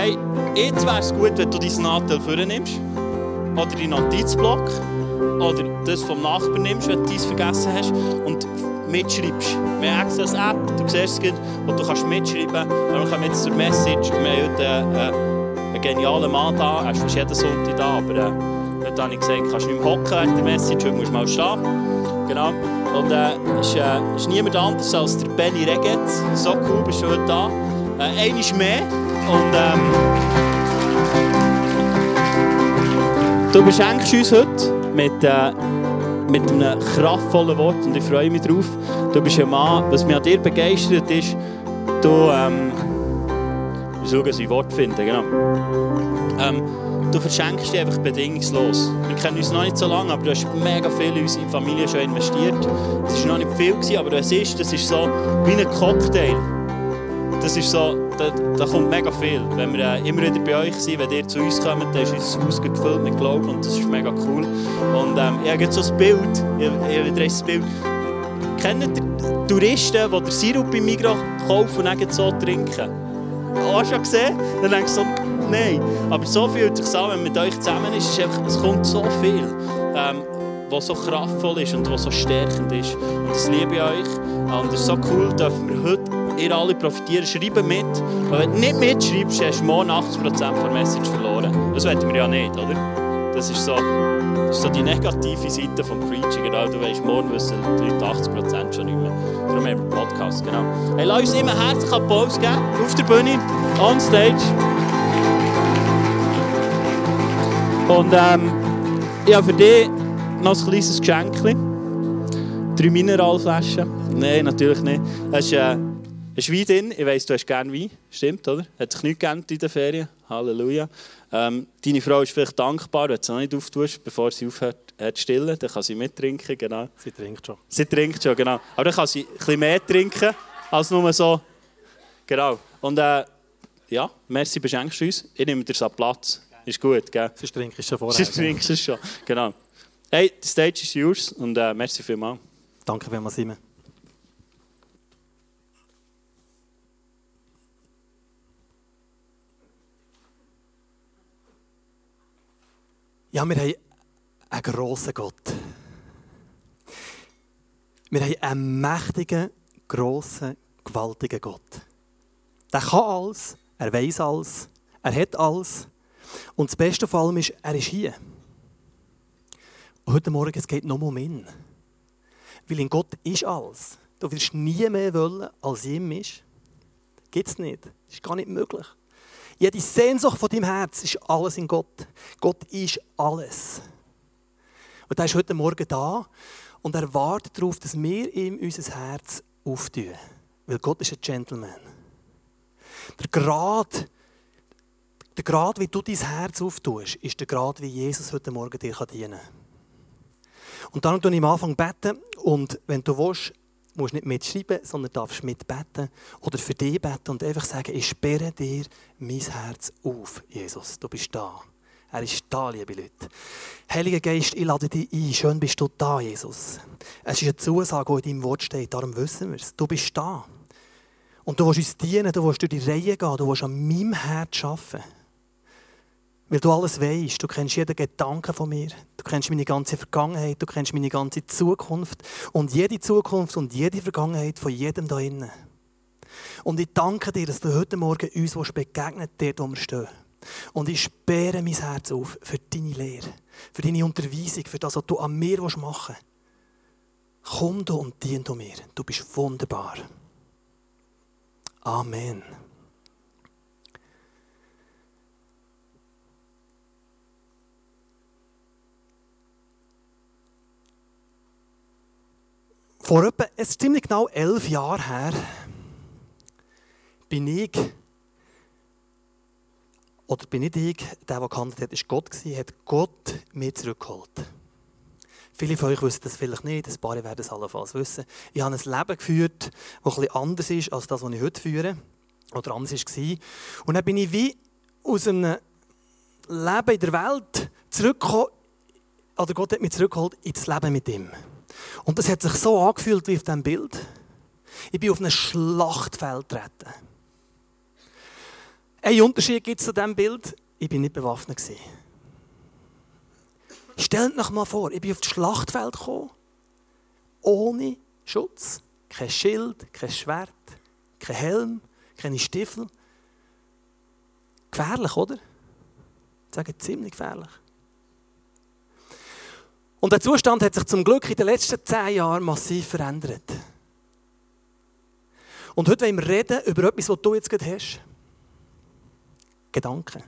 Hey, jetzt wäre es gut, wenn du dein Nadel vornimmst. Oder deinen Notizblock. Oder das vom Nachbarn nimmst, wenn du dies vergessen hast. Und mitschreibst. Wir haben extra eine App, du siehst es, wo du kannst mitschreiben kannst. Wir kommen jetzt zur Message. Wir haben heute äh, einen genialen Mann da. Er ist fast jeden Sonntag da, aber äh, heute habe ich gesagt, kannst du nicht mehr hocken während der Message, heute musst du mal stehen. Genau. Und äh, ist, äh, ist niemand anders als der Benny Reget. So cool, bist du heute da. Äh, ist mehr. Und ähm, du beschenkst uns heute mit, äh, mit einem kraftvollen Wort und ich freue mich drauf. Du bist ein Mann, was mich an dir begeistert ist, du, ähm, ich ein Wort finden, genau. Ähm, du verschenkst dich einfach bedingungslos. Wir kennen uns noch nicht so lange, aber du hast mega viel in unsere Familie schon investiert. Es war noch nicht viel, aber es ist, das ist so wie ein Cocktail das ist so, da, da kommt mega viel. Wenn wir äh, immer wieder bei euch sind, wenn ihr zu uns kommt, dann ist unser Haus gefüllt mit Glauben und das ist mega cool. Und ähm, ich habe jetzt so ein Bild, ich, ich Bild. Kennt ihr Touristen, die den Sirup im Migros kaufen und dann so trinken? Hast du schon gesehen? Dann denkst du so, nein. Aber so fühlt sich an, wenn man mit euch zusammen ist, ist einfach, es kommt so viel. Ähm, was so kraftvoll ist und was so stärkend ist. Und das liebe ich euch. Und es ist so cool, dürfen wir heute ihr alle profitieren. Schreibt mit. Und wenn du nicht mitschreibst, hast du morgen 80% der Message verloren. Das wollen wir ja nicht, oder? Das ist so, das ist so die negative Seite vom Preaching. Genau. Du weißt, morgen wissen die Leute 80% schon nicht mehr. Darum haben wir Podcast. Genau. Hey, lass uns immer herzlich Applaus geben. Auf der Bühne, on stage. Und ähm, ja, für dich noch ein kleines Geschenk. Drei Mineralflaschen. Nein, natürlich nicht. Das ist, äh, ist Wein drin. Ich weiss, du hast gerne Wein. Stimmt, oder? Hat sich nichts geändert in den Ferien. Halleluja. Ähm, deine Frau ist vielleicht dankbar, wenn du sie noch nicht auftust, bevor sie aufhört äh, zu stillen. Dann kann sie mittrinken, genau. Sie trinkt schon. Sie trinkt schon, genau. Aber dann kann sie ein bisschen mehr trinken, als nur so. Genau. Und äh, ja, merci, beschenkst du uns. Ich nehme dir so Platz. Ist gut, gell? Sie trinkt schon vorher. Sie trinkt es schon, genau. Hey, die Stage ist yours und äh, merci vielmals. Danke vielmals, Simon. Ja, wir haben einen grossen Gott. Wir haben einen mächtigen, grossen, gewaltigen Gott. Der kann alles, er weiß alles, er hat alles. Und das Beste von allem ist, er ist hier. Und heute Morgen es geht nur um ihn. Weil in Gott ist alles. Du wirst nie mehr wollen, als ihm ist. Gibt es nicht. Das ist gar nicht möglich. Jede Sehnsucht von deinem Herz ist alles in Gott. Gott ist alles. Und er ist heute Morgen da und er wartet darauf, dass wir ihm unser Herz auftun. Weil Gott ist ein Gentleman. Der Grad, der Grad, wie du dein Herz auftust, ist der Grad, wie Jesus heute Morgen dir dienen kann. Und dann tue ich am Anfang beten und wenn du willst, musst nicht mitschreiben, sondern darfst mitbeten oder für dich beten und einfach sagen, ich sperre dir mein Herz auf, Jesus, du bist da. Er ist da, liebe Leute. Heiliger Geist, ich lade dich ein. Schön bist du da, Jesus. Es ist eine Zusage, die in deinem Wort steht, darum wissen wir es. Du bist da. Und du willst uns dienen, du willst durch die Reihe gehen, du willst an meinem Herz arbeiten. Weil du alles weißt, du kennst jeden Gedanken von mir, du kennst meine ganze Vergangenheit, du kennst meine ganze Zukunft und jede Zukunft und jede Vergangenheit von jedem da innen. Und ich danke dir, dass du heute Morgen uns begegnet dort, wo wir stehen. Und ich sperre mein Herz auf für deine Lehre, für deine Unterweisung, für das, was du an mir machen willst. Komm du und dien du mir. Du bist wunderbar. Amen. Vor etwa, es ist ziemlich genau elf Jahren her, bin ich, oder bin nicht ich, der, der gehandelt hat, ist Gott gewesen, hat Gott mir zurückgeholt. Viele von euch wissen das vielleicht nicht, ein paar werden es allenfalls wissen. Ich habe ein Leben geführt, das etwas anders ist als das, was ich heute führe. Oder anders war. Und dann bin ich wie aus einem Leben in der Welt zurückgekommen, oder Gott hat mich zurückgeholt ins Leben mit ihm. Und das hat sich so angefühlt wie auf diesem Bild. Ich bin auf ein Schlachtfeld getreten. Ein Unterschied gibt es zu diesem Bild. Ich bin nicht bewaffnet. Stellt euch mal vor, ich bin auf das Schlachtfeld gekommen, ohne Schutz. Kein Schild, kein Schwert, kein Helm, keine Stiefel. Gefährlich, oder? Ich sage ziemlich gefährlich. Und der Zustand hat sich zum Glück in den letzten zehn Jahren massiv verändert. Und heute wollen wir reden über etwas, was du jetzt gerade hast. Gedanken.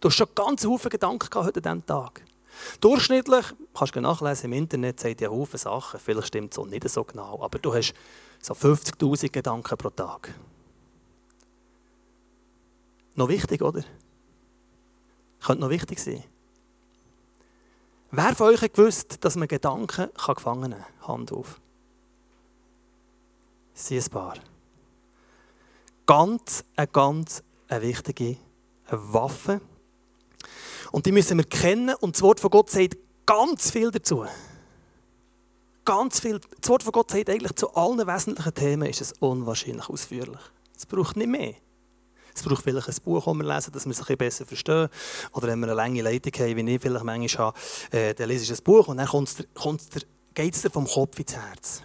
Du hast schon ganz viele Gedanken gehabt heute an diesem Tag. Durchschnittlich, kannst du nachlesen im Internet, sagt ja Haufen Sachen. Vielleicht stimmt es auch nicht so genau, aber du hast so 50.000 Gedanken pro Tag. Noch wichtig, oder? Könnte noch wichtig sein. Wer von euch hat gewusst, dass man Gedanken gefangen nehmen kann? Hand auf. Sie ein paar. Ganz, eine ganz eine wichtige Waffe. Und die müssen wir kennen und das Wort von Gott sagt ganz viel dazu. Ganz viel. Das Wort von Gott sagt eigentlich zu allen wesentlichen Themen ist es unwahrscheinlich ausführlich. Es braucht nicht mehr. Es braucht vielleicht ein Buch, das wir lesen, dass wir es ein bisschen besser verstehen. Oder wenn wir eine lange Leitung haben, wie ich vielleicht manchmal habe, äh, dann lese ich ein Buch und dann geht es dir vom Kopf ins Herz.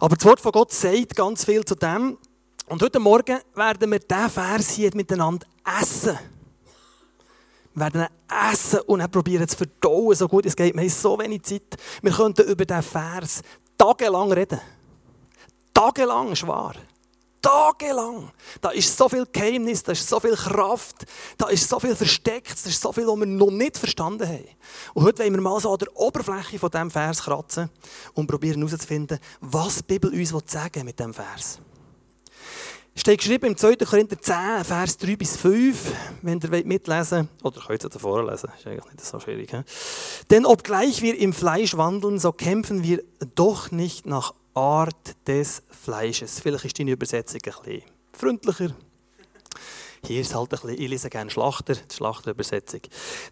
Aber das Wort von Gott sagt ganz viel zu dem. Und heute Morgen werden wir diesen Vers hier miteinander essen. Wir werden ihn essen und dann probieren zu verdauen, so gut es geht. Wir haben so wenig Zeit. Wir könnten über diesen Vers tagelang reden. Tagelang ist wahr tagelang. Da ist so viel Geheimnis, da ist so viel Kraft, da ist so viel versteckt, da ist so viel, was wir noch nicht verstanden haben. Und heute wollen wir mal so an der Oberfläche von diesem Vers kratzen und probieren herauszufinden, was die Bibel uns sagen mit diesem Vers. Steht geschrieben im 2. Korinther 10, Vers 3 bis 5, wenn ihr mitlesen wollt. Oder könnt ihr davor lesen, ist eigentlich nicht so schwierig. He? Denn obgleich wir im Fleisch wandeln, so kämpfen wir doch nicht nach Art des Fleisches. Vielleicht ist deine Übersetzung ein bisschen freundlicher. Hier ist halt ein bisschen, ich lese gerne Schlachter, die Schlachterübersetzung.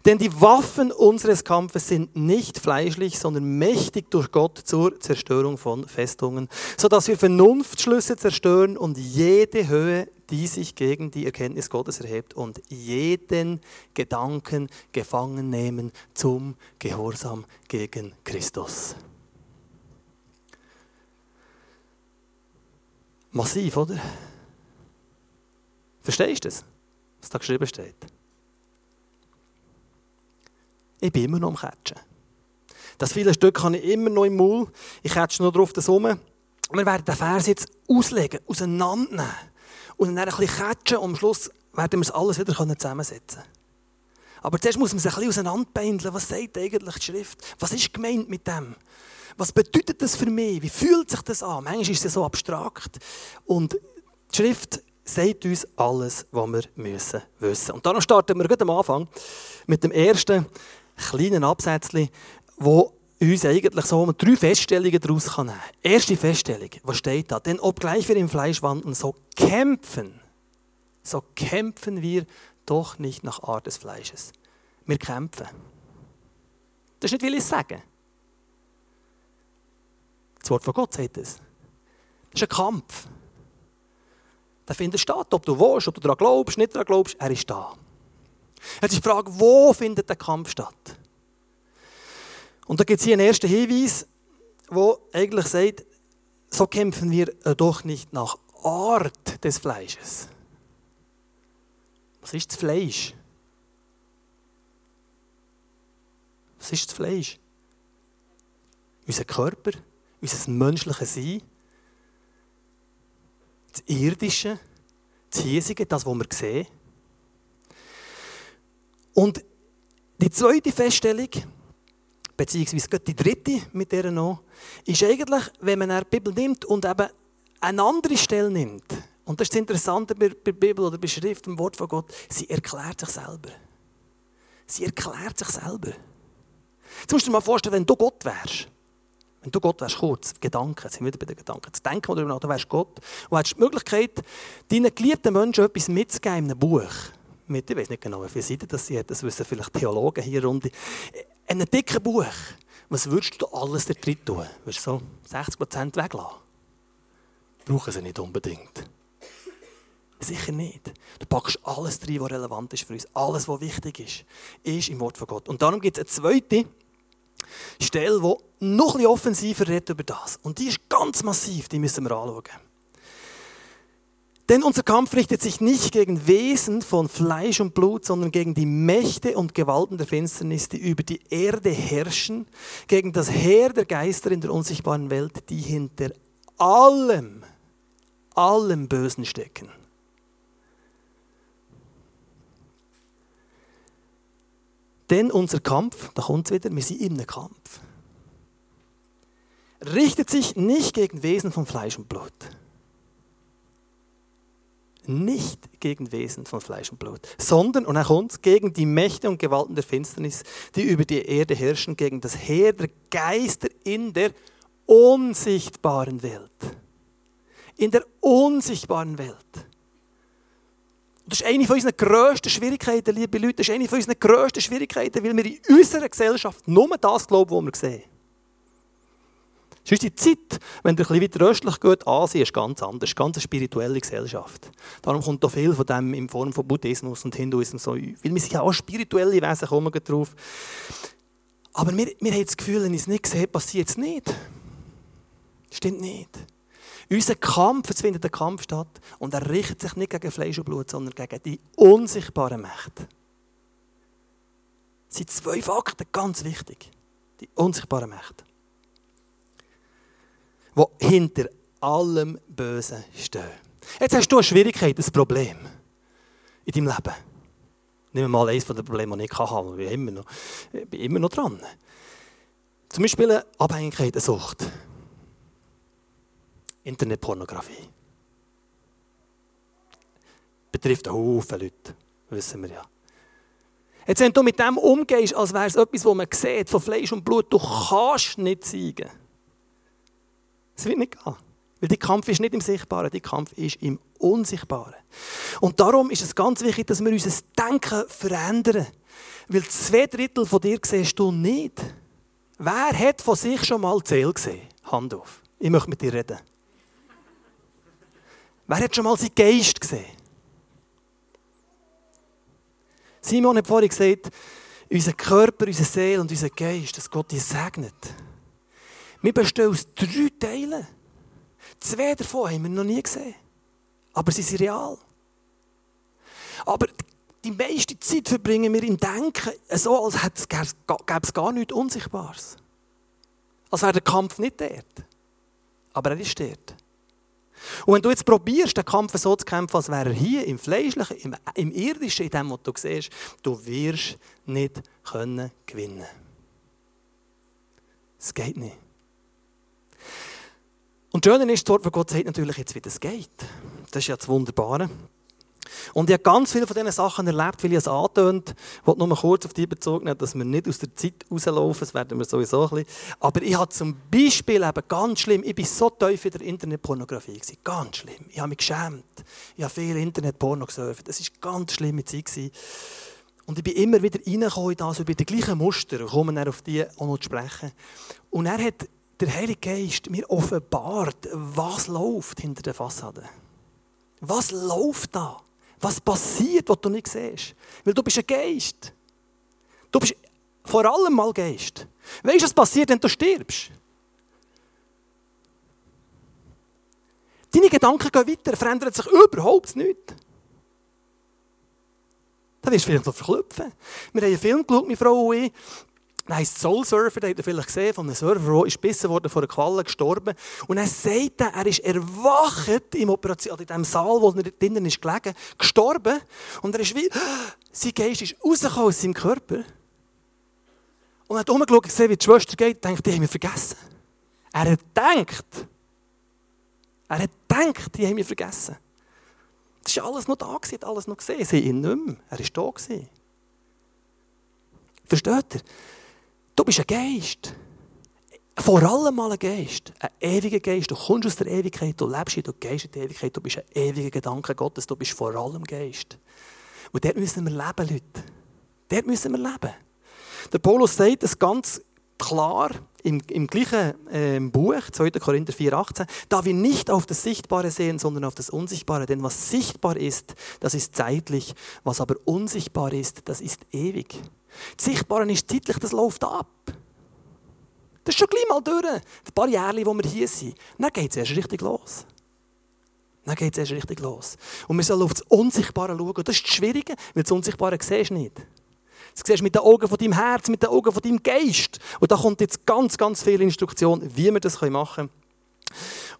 Denn die Waffen unseres Kampfes sind nicht fleischlich, sondern mächtig durch Gott zur Zerstörung von Festungen, sodass wir Vernunftschlüsse zerstören und jede Höhe, die sich gegen die Erkenntnis Gottes erhebt und jeden Gedanken gefangen nehmen zum Gehorsam gegen Christus. Massiv, oder? Verstehst du das, was da geschrieben steht? Ich bin immer noch am Catchen. Das viele Stück habe ich immer noch im Maul. Ich catche noch drauf das rum. Wir werden den Vers jetzt auslegen, auseinandernehmen und dann ein bisschen catchen und am Schluss werden wir es alles wieder zusammensetzen können. Aber zuerst muss man sich ein bisschen auseinanderbeindeln. Was sagt eigentlich die Schrift? Was ist gemeint mit dem? Was bedeutet das für mich? Wie fühlt sich das an? Manchmal ist es so abstrakt. Und die Schrift sagt uns alles, was wir müssen wissen. Und dann starten wir am Anfang mit dem ersten kleinen Absatz, wo uns eigentlich so drei Feststellungen daraus nehmen kann. Erste Feststellung, was steht da? Denn obgleich wir im Fleisch wandeln, so kämpfen, so kämpfen wir doch nicht nach Art des Fleisches. Wir kämpfen. Das ist nicht, will ich sagen. Das Wort von Gott sagt es. Das ist ein Kampf. Der findet statt, ob du willst, ob du daran glaubst, nicht daran glaubst, er ist da. Jetzt ist die Frage, wo findet der Kampf statt? Und da gibt es hier einen ersten Hinweis, wo eigentlich sagt, so kämpfen wir doch nicht nach Art des Fleisches. Was ist das Fleisch? Was ist das Fleisch? Unser Körper, unser menschliches Sein, das Irdische, das Hiesige, das, was wir sehen. Und die zweite Feststellung, beziehungsweise die dritte mit der noch, ist eigentlich, wenn man die Bibel nimmt und eben eine andere Stelle nimmt. Und das ist das Interessante bei der Bibel oder bei Schrift, im Wort von Gott, sie erklärt sich selber. Sie erklärt sich selber. Jetzt musst du dir mal vorstellen, wenn du Gott wärst. Wenn du Gott wärst, kurz, Gedanken, sind wir wieder bei den Gedanken. Zu denken darüber nach, du wärst Gott. Und hättest die Möglichkeit, deinen geliebten Menschen etwas mitzugeben in einem Buch. Mit, ich weiß nicht genau, wie viele Seiten das sie hat, das wissen vielleicht Theologen hier rund. In einem dicken Buch. Was würdest du alles da drin tun? Würdest du so 60% weglassen? Brauchen sie nicht unbedingt. Sicher nicht. Du packst alles rein, was relevant ist für uns. Alles, was wichtig ist, ist im Wort von Gott. Und darum gibt es eine zweite Stelle, die noch ein offensiver redet über das. Und die ist ganz massiv, die müssen wir anschauen. Denn unser Kampf richtet sich nicht gegen Wesen von Fleisch und Blut, sondern gegen die Mächte und Gewalten der Finsternis, die über die Erde herrschen, gegen das Heer der Geister in der unsichtbaren Welt, die hinter allem, allem Bösen stecken. Denn unser Kampf, da kommt es wieder, wir sind in einem Kampf, richtet sich nicht gegen Wesen von Fleisch und Blut nicht gegen Wesen von Fleisch und Blut, sondern, und er kommt, gegen die Mächte und Gewalten der Finsternis, die über die Erde herrschen, gegen das Heer der Geister in der unsichtbaren Welt. In der unsichtbaren Welt. Das ist eine von unseren grössten Schwierigkeiten, liebe Leute. Das ist eine von unseren grössten Schwierigkeiten, weil wir in unserer Gesellschaft nur das glauben, was wir sehen. Ist die Zeit, wenn du bisschen weiter östlich geht, Asien ist ganz anders, ist ganz eine spirituelle Gesellschaft. Darum kommt da viel von dem in Form von Buddhismus und Hinduismus, weil wir sind ja auch spirituelle Wesen, kommen wir drauf. Aber wir, wir haben das Gefühl, wenn ich es nicht sehe, passiert es nicht. Stimmt nicht. Unser Kampf, es findet ein Kampf statt und er richtet sich nicht gegen Fleisch und Blut, sondern gegen die unsichtbaren Mächte. Das sind zwei Fakten ganz wichtig. Die unsichtbaren Mächte die hinter allem Bösen stehen. Jetzt hast du eine Schwierigkeit, ein Problem in deinem Leben. Nehmen wir mal eines der Probleme, die ich habe. Ich bin immer noch, ich bin immer noch dran. Zum Beispiel eine Abhängigkeit, eine Sucht. Internetpornografie. Betrifft einen Haufen Leute, wissen wir ja. Jetzt, wenn du mit dem umgehst, als wäre es etwas, was man sieht, von Fleisch und Blut, du kannst nicht zeigen. Es wird nicht gehen. Weil der Kampf ist nicht im Sichtbaren, der Kampf ist im Unsichtbaren. Und darum ist es ganz wichtig, dass wir unser Denken verändern. Weil zwei Drittel von dir siehst du nicht. Wer hat von sich schon mal Zähl gesehen? Hand auf. Ich möchte mit dir reden. Wer hat schon mal seinen Geist gesehen? Simon hat vorhin gesagt, unser Körper, unsere Seele und unser Geist, dass Gott dich segnet. Wir bestehen aus drei Teilen. Zwei davon haben wir noch nie gesehen. Aber sie sind real. Aber die meiste Zeit verbringen wir im Denken so, als gäbe es gar nichts Unsichtbares. Als wäre der Kampf nicht dort. Aber er ist dort. Und wenn du jetzt probierst, den Kampf so zu kämpfen, als wäre er hier, im Fleischlichen, im, im Irdischen, in dem, was du siehst, du wirst nicht können gewinnen. Es geht nicht. Und das Schöne ist, dort, wo Gott sagt natürlich jetzt, wie das geht. Das ist ja das Wunderbare. Und ich habe ganz viele von diesen Sachen erlebt, weil ich es angetönt Ich wollte nur kurz auf die bezogen nehmen, dass wir nicht aus der Zeit rauslaufen, das werden wir sowieso ein bisschen. Aber ich habe zum Beispiel eben ganz schlimm, ich war so tief in der Internetpornografie, ganz schlimm. Ich habe mich geschämt. Ich habe viel Internetporno gesurft. Das war eine ganz schlimme Zeit. Und ich bin immer wieder reingekommen in das, über die gleichen Muster, und komme dann auf die auch noch zu sprechen. Und er hat der Heilige Geist mir offenbart, was läuft hinter der Fassade. Was läuft da? Was passiert, was du nicht siehst? Weil du bist ein Geist. Du bist vor allem mal Geist. Weißt du, was passiert, wenn du stirbst? Deine Gedanken gehen weiter, verändern sich überhaupt nicht. Da wirst du vielleicht noch verklüpfen. Wir haben einen Film geschaut, meine Frau und ich. Er heisst Soul Surfer, den habt ihr vielleicht gesehen, von einem Surfer, der ist gebissen worden von einer Qualle, gestorben. Und er sagt, er ist erwacht im Operation, in dem Saal, wo er drinnen ist gelegen, gestorben. Und er ist wie, sein Geist ist rausgekommen aus seinem Körper. Und er hat umgeschaut, gesehen, wie die Schwester geht, und denkt, die haben wir vergessen. Er hat gedacht, er hat gedacht, die haben wir vergessen. Das war alles noch da, hat alles noch gesehen. Sie ihn nicht mehr. Er war da. Versteht ihr? Du bist ein Geist. Vor allem mal ein Geist. Ein ewiger Geist. Du kommst aus der Ewigkeit, du lebst hier, du gehst in die Ewigkeit, du bist ein ewiger Gedanke Gottes, du bist vor allem Geist. Und dort müssen wir leben, Leute. Dort müssen wir leben. Der Paulus sagt es ganz klar im, im gleichen äh, Buch, 2. Korinther 4,18, da wir nicht auf das Sichtbare sehen, sondern auf das Unsichtbare. Denn was sichtbar ist, das ist zeitlich. Was aber unsichtbar ist, das ist ewig. Das Sichtbare ist zeitlich, das läuft ab. Das ist schon gleich mal durch. Ein paar Jahre, wo wir hier sind. Dann geht es erst richtig los. Dann geht es erst richtig los. Und wir sollen auf das Unsichtbare schauen. Das ist das Schwierige, weil das Unsichtbare siehst du nicht. Das siehst du mit den Augen von deinem Herz, mit den Augen von deinem Geist. Und da kommt jetzt ganz, ganz viele Instruktionen, wie wir das machen können.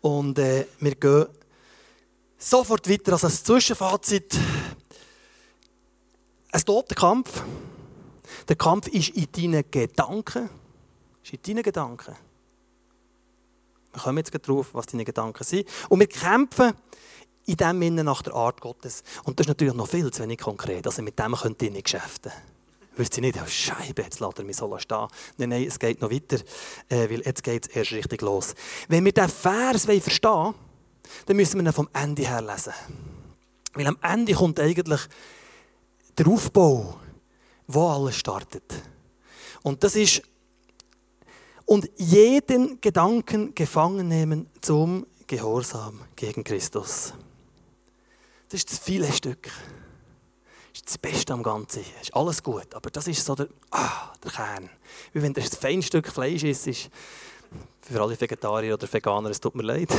Und äh, wir gehen sofort weiter. Also als Zwischenfazit. Es toter Kampf. Der Kampf ist in deinen Gedanken. Ist in deinen Gedanken. Wir kommen jetzt drauf, was deine Gedanken sind. Und wir kämpfen in dem Sinne nach der Art Gottes. Und das ist natürlich noch viel zu wenig konkret. Also mit dem könnt ihr nicht geschäften. Wisst ihr nicht, oh Scheibe, jetzt lässt er mich so stehen. Nein, nein, es geht noch weiter, äh, weil jetzt geht es erst richtig los. Wenn wir diesen Vers verstehen wollen, dann müssen wir ihn vom Ende her lesen. Weil am Ende kommt eigentlich der Aufbau, wo alles startet. Und das ist und jeden Gedanken gefangen nehmen zum Gehorsam gegen Christus. Das ist das viele Stück. Das ist das Beste am Ganzen. Das ist alles gut, aber das ist so der, ah, der Kern. Wie wenn das ein feines Stück Fleisch ist, ist für alle Vegetarier oder Veganer, es tut mir leid.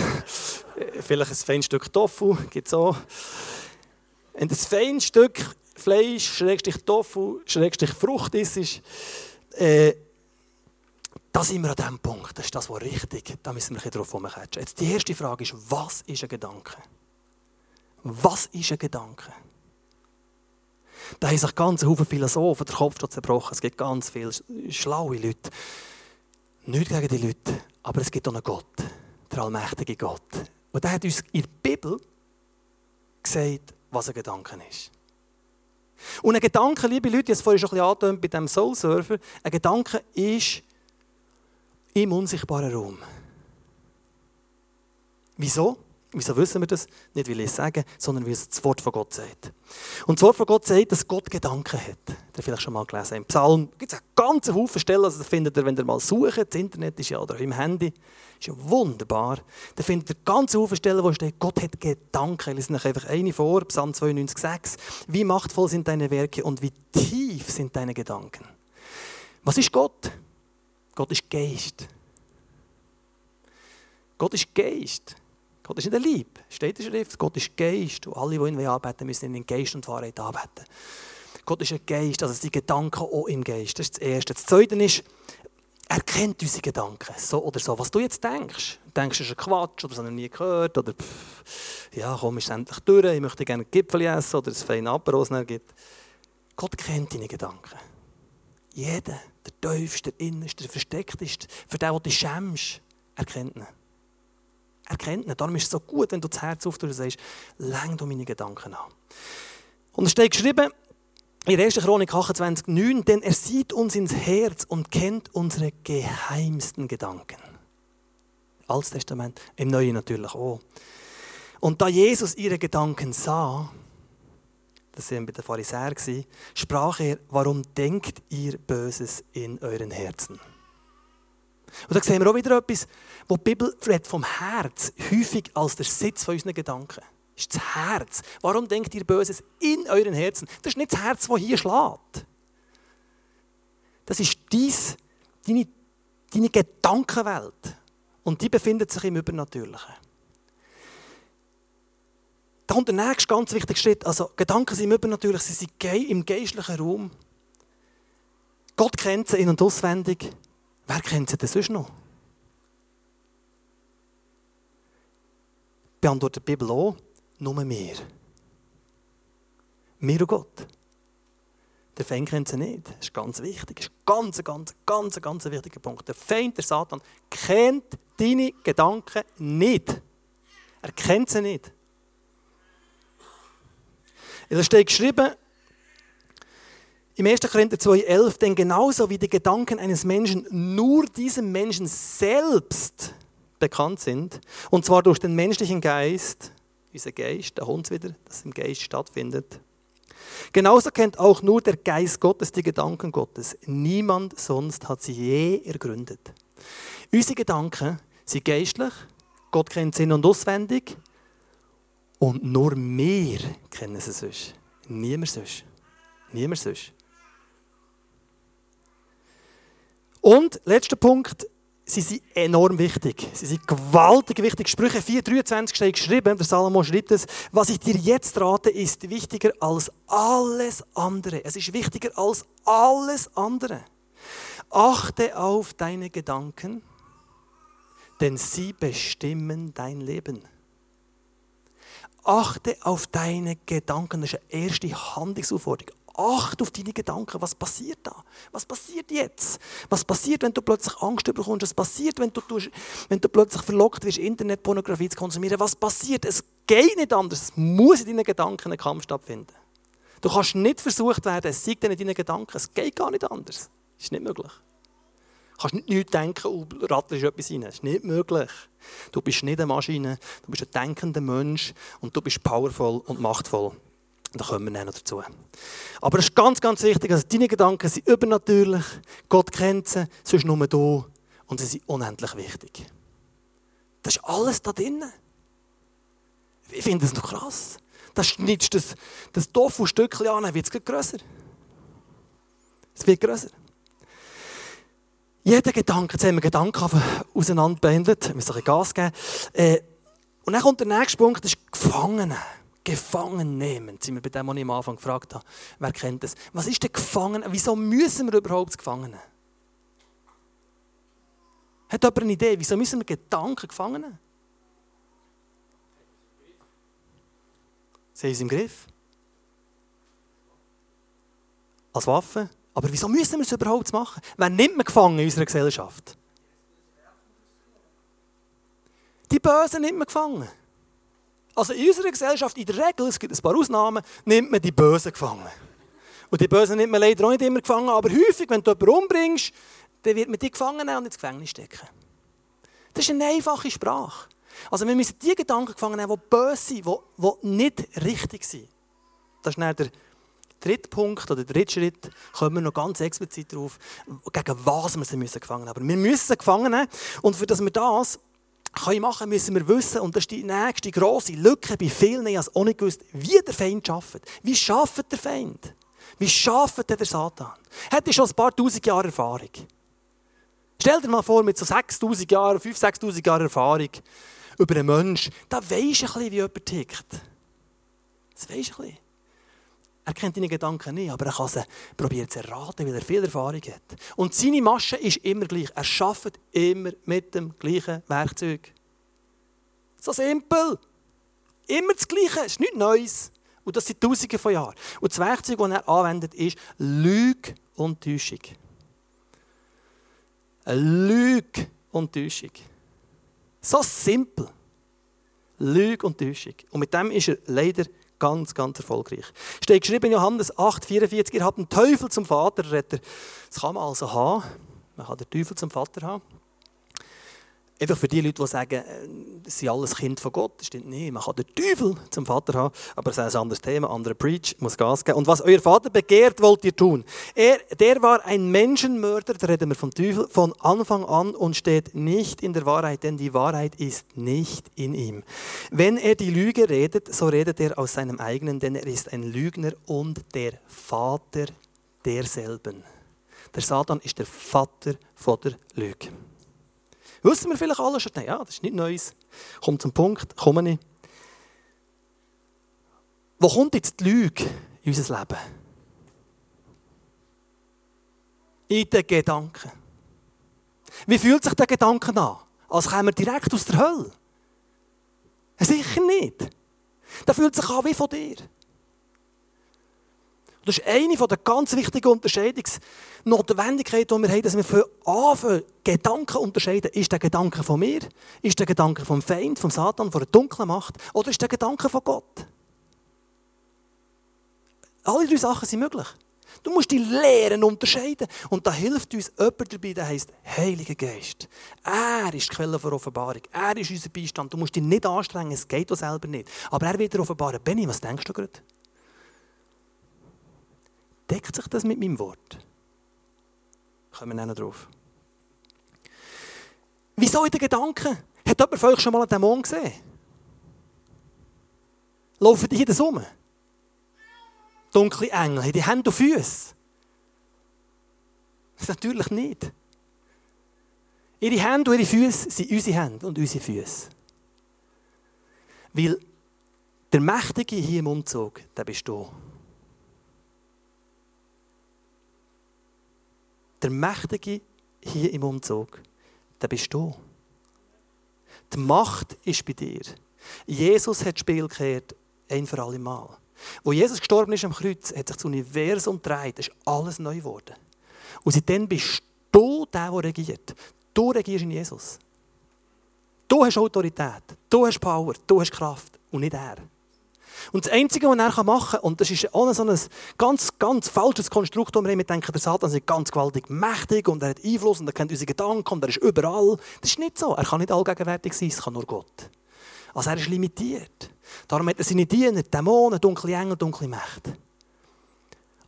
Vielleicht ein feines Stück Tofu, gibt es auch. Wenn das feines Stück Fleisch, Schrägstrich Tofu, Schrägstrich Frucht ist, äh, da sind wir an diesem Punkt. Das ist das, was richtig Da müssen wir ein drauf rumkatschen. Jetzt die erste Frage ist, was ist ein Gedanke? Was ist ein Gedanke? Da haben sich ganz viele Philosophen den Kopf zerbrochen. Es gibt ganz viele schlaue Leute. Nicht gegen die Leute, aber es gibt auch einen Gott, der allmächtige Gott. Und der hat uns in der Bibel gesagt, was ein Gedanke ist. Und ein Gedanke, liebe Leute, jetzt vorhin schon ein bisschen angetönt bei diesem Soul-Surfer, ein Gedanke ist im unsichtbaren Raum. Wieso? Wieso wissen wir das? Nicht, weil ich es sage, sondern weil es das Wort von Gott sagt. Und das Wort von Gott sagt, dass Gott Gedanken hat. Das habt ihr vielleicht schon mal gelesen. Im Psalm gibt es einen ganzen Haufen Stellen, also das findet ihr, wenn ihr mal sucht, das Internet ist ja, oder im Handy, ist ja wunderbar. Da findet ihr ganze Haufen Stellen, wo steht, Gott hat Gedanken. Ich lese euch einfach eine vor, Psalm 92, 6. Wie machtvoll sind deine Werke und wie tief sind deine Gedanken. Was ist Gott? Gott ist Geist. Gott ist Geist. Gott ist nicht der Lieb. Steht in der Schrift. Gott ist Geist. Und alle, die ihn anbeten müssen ihn in Geist und Wahrheit anbeten. Gott ist ein Geist, also die Gedanken auch im Geist. Das ist das Erste. Das Zweite ist, er kennt unsere Gedanken, so oder so. Was du jetzt denkst, denkst du, ist ein Quatsch oder das habe ich nie gehört oder pff, ja, komm, ist endlich durch, ich möchte gerne Gipfel essen oder ein feines Aperos gibt. Gott kennt deine Gedanken. Jeder, der tiefste, der innerste, der versteckteste, für den, den du schämst, er kennt ihn. Er ihn. Darum ist es so gut, wenn du das Herz auftust und sagst, läng du meine Gedanken an. Und es steht geschrieben, in 1. Chronik 28, 9, denn er sieht uns ins Herz und kennt unsere geheimsten Gedanken. Altes Testament, im Neuen natürlich auch. Und da Jesus ihre Gedanken sah, das waren bei den Pharisäern, sprach er, warum denkt ihr Böses in euren Herzen? Und da sehen wir auch wieder etwas, wo die Bibel redet vom Herz häufig als der Sitz von unseren Gedanken. Das ist das Herz. Warum denkt ihr Böses in euren Herzen? Das ist nicht das Herz, das hier schlägt. Das ist dies, deine, deine Gedankenwelt. Und die befindet sich im Übernatürlichen. Da kommt der nächste ganz wichtige Schritt. Also, Gedanken sind im Übernatürlichen, sie sind im geistlichen Raum. Gott kennt sie in- und auswendig. Wer kennt sie denn sonst noch? Beantwortet die Bibel auch, nur wir. Wir und Gott. Der Feind kennt sie nicht. Das ist ganz wichtig. Das ist ein ganz, ganz, ganz, ganz wichtiger Punkt. Der Feind, der Satan, kennt deine Gedanken nicht. Er kennt sie nicht. Es steht geschrieben, im 1. Korinther 2,11, denn genauso wie die Gedanken eines Menschen nur diesem Menschen selbst bekannt sind, und zwar durch den menschlichen Geist, unser Geist, der Hund wieder, das im Geist stattfindet, Genauso kennt auch nur der Geist Gottes die Gedanken Gottes. Niemand sonst hat sie je ergründet. Unsere Gedanken sind geistlich, Gott kennt sie in- und auswendig und nur wir kennen sie sonst. Niemand sonst. Niemand sonst. Und, letzter Punkt, sie sind enorm wichtig. Sie sind gewaltig wichtig. Sprüche 4,23 steht geschrieben, der Salomo schreibt es, was ich dir jetzt rate, ist wichtiger als alles andere. Es ist wichtiger als alles andere. Achte auf deine Gedanken, denn sie bestimmen dein Leben. Achte auf deine Gedanken. Das ist eine erste Handlungsaufforderung. Achte auf deine Gedanken. Was passiert da? Was passiert jetzt? Was passiert, wenn du plötzlich Angst bekommst? Was passiert, wenn du, wenn du plötzlich verlockt wirst, Internetpornografie zu konsumieren? Was passiert? Es geht nicht anders. Es muss in deinen Gedanken ein Kampf stattfinden. Du kannst nicht versucht werden, es denn in deinen Gedanken. Es geht gar nicht anders. Das ist nicht möglich. Du kannst nicht nichts denken und rattelst etwas rein. Das ist nicht möglich. Du bist nicht eine Maschine, du bist ein denkender Mensch und du bist powervoll und machtvoll. Da kommen wir noch dazu. Aber es ist ganz, ganz wichtig, dass deine Gedanken sind übernatürlich, Gott kennt sie, sonst nur du und sie sind unendlich wichtig. Das ist alles da drin. Ich finde das noch krass. Das schneidest das, das Tofu-Stückchen an, dann wird es grösser. Es wird grösser. Jeder Gedanke, jetzt haben wir Gedanken auseinanderbehandelt, wir müssen ein Gas geben. Äh, und dann kommt der nächste Punkt, das ist Gefangene. Gefangen nehmen. Sind wir bei dem, was ich am Anfang gefragt habe. Wer kennt das? Was ist der Gefangene? Wieso müssen wir überhaupt Gefangene? Hat jemand eine Idee? Wieso müssen wir Gedanken gefangen nehmen? Sie haben es im Griff. Als Waffe. Aber wieso müssen wir es überhaupt machen? Wer nimmt man gefangen in unserer Gesellschaft? Die Bösen nimmt man gefangen. Also in unserer Gesellschaft, in der Regel, es gibt ein paar Ausnahmen, nimmt man die Bösen gefangen. Und die Bösen nimmt man leider auch nicht immer gefangen, aber häufig, wenn du jemanden umbringst, dann wird man die gefangen und ins Gefängnis stecken. Das ist eine einfache Sprache. Also wir müssen die Gedanken gefangen nehmen, die böse sind, die, nicht richtig sind. Das ist dann der dritte Punkt oder der dritte Schritt, kommen wir noch ganz explizit darauf, gegen was wir sie gefangen nehmen. Aber wir müssen sie gefangen nehmen und für das wir das können machen, müssen wir wissen, und das ist die nächste grosse Lücke bei vielen, ich habe nicht gewusst, wie der Feind arbeitet. Wie arbeitet der Feind? Wie arbeitet der Satan? Hat er schon ein paar tausend Jahre Erfahrung? Stell dir mal vor, mit so 6000 Jahren, 5.000, 6.000 Jahren Erfahrung über einen Menschen, da weisst du ein bisschen, wie jemand tickt. Das weisst du ein bisschen. Er kennt deine Gedanken nicht, aber er kann sie probieren zu erraten, weil er viel Erfahrung hat. Und seine Masche ist immer gleich. Er arbeitet immer mit dem gleichen Werkzeug. So simpel. Immer das Gleiche. Es ist nichts Neues. Und das sind Tausende von Jahren. Und das Werkzeug, das er anwendet, ist Lüge und Täuschung. Lüge und Täuschung. So simpel. Lüge und Täuschung. Und mit dem ist er leider ganz, ganz erfolgreich. Steht geschrieben in Johannes 8, 44, ihr habt einen Teufel zum Vater, das kann man also haben. Man kann den Teufel zum Vater haben. Einfach für die Leute, die sagen, äh, sie sind alles Kind von Gott. Das stimmt nicht. Man kann den Teufel zum Vater haben, aber das ist ein anderes Thema, anderer Preach, muss Gas geben. Und was euer Vater begehrt, wollt ihr tun. Er, der war ein Menschenmörder, da reden wir vom Teufel, von Anfang an und steht nicht in der Wahrheit, denn die Wahrheit ist nicht in ihm. Wenn er die Lüge redet, so redet er aus seinem eigenen, denn er ist ein Lügner und der Vater derselben. Der Satan ist der Vater von der Lüge. Wissen wir vielleicht alle schon? Ja, das ist nicht Neues. Kommt zum Punkt, komme ich. Wo kommt jetzt die Lüge in unser Leben? In den Gedanken. Wie fühlt sich der Gedanke an? Als käme er direkt aus der Hölle? Sicher nicht. Der fühlt sich an wie von dir. Das ist eine der ganz wichtigen Unterscheidungsnotwendigkeiten, die wir haben, dass wir für anfangen, Gedanken unterscheiden. Ist der Gedanke von mir? Ist der Gedanke vom Feind, vom Satan, von der dunklen Macht? Oder ist der Gedanke von Gott? Alle drei Sachen sind möglich. Du musst die Lehren unterscheiden. Und da hilft uns jemand dabei, der heisst Heiliger Geist. Er ist die Quelle der Offenbarung. Er ist unser Beistand. Du musst dich nicht anstrengen, es geht auch selber nicht. Aber er wird dir offenbaren. Benny, was denkst du gerade? Deckt sich das mit meinem Wort? Kommen wir noch drauf. Wieso in den Gedanken? Hat jemand von euch schon mal einen Dämon gesehen? Laufen die hier rum? Dunkle Engel, haben die Hände und Füße? Natürlich nicht. Ihre Hände und ihre Füße sind unsere Hände und unsere Füße. Weil der Mächtige hier im Umzug, der bist du. Der Mächtige hier im Umzug, der bist du. Die Macht ist bei dir. Jesus hat das Spiel gekehrt, ein für alle Mal. Wo Jesus gestorben ist am Kreuz, hat sich das Universum gedreht, ist alles neu geworden. Und seitdem bist du der, der regiert. Du regierst in Jesus. Du hast Autorität, du hast Power, du hast Kraft und nicht er. Und das Einzige, was er machen kann, und das ist auch so ein ganz, ganz falsches Konstrukt, wo wir denken, der Satan ist ganz gewaltig mächtig und er hat Einfluss und er kennt unsere Gedanken und er ist überall. Das ist nicht so. Er kann nicht allgegenwärtig sein, es kann nur Gott. Also er ist limitiert. Darum hat er seine Diener, Dämonen, dunkle Engel, dunkle Mächte.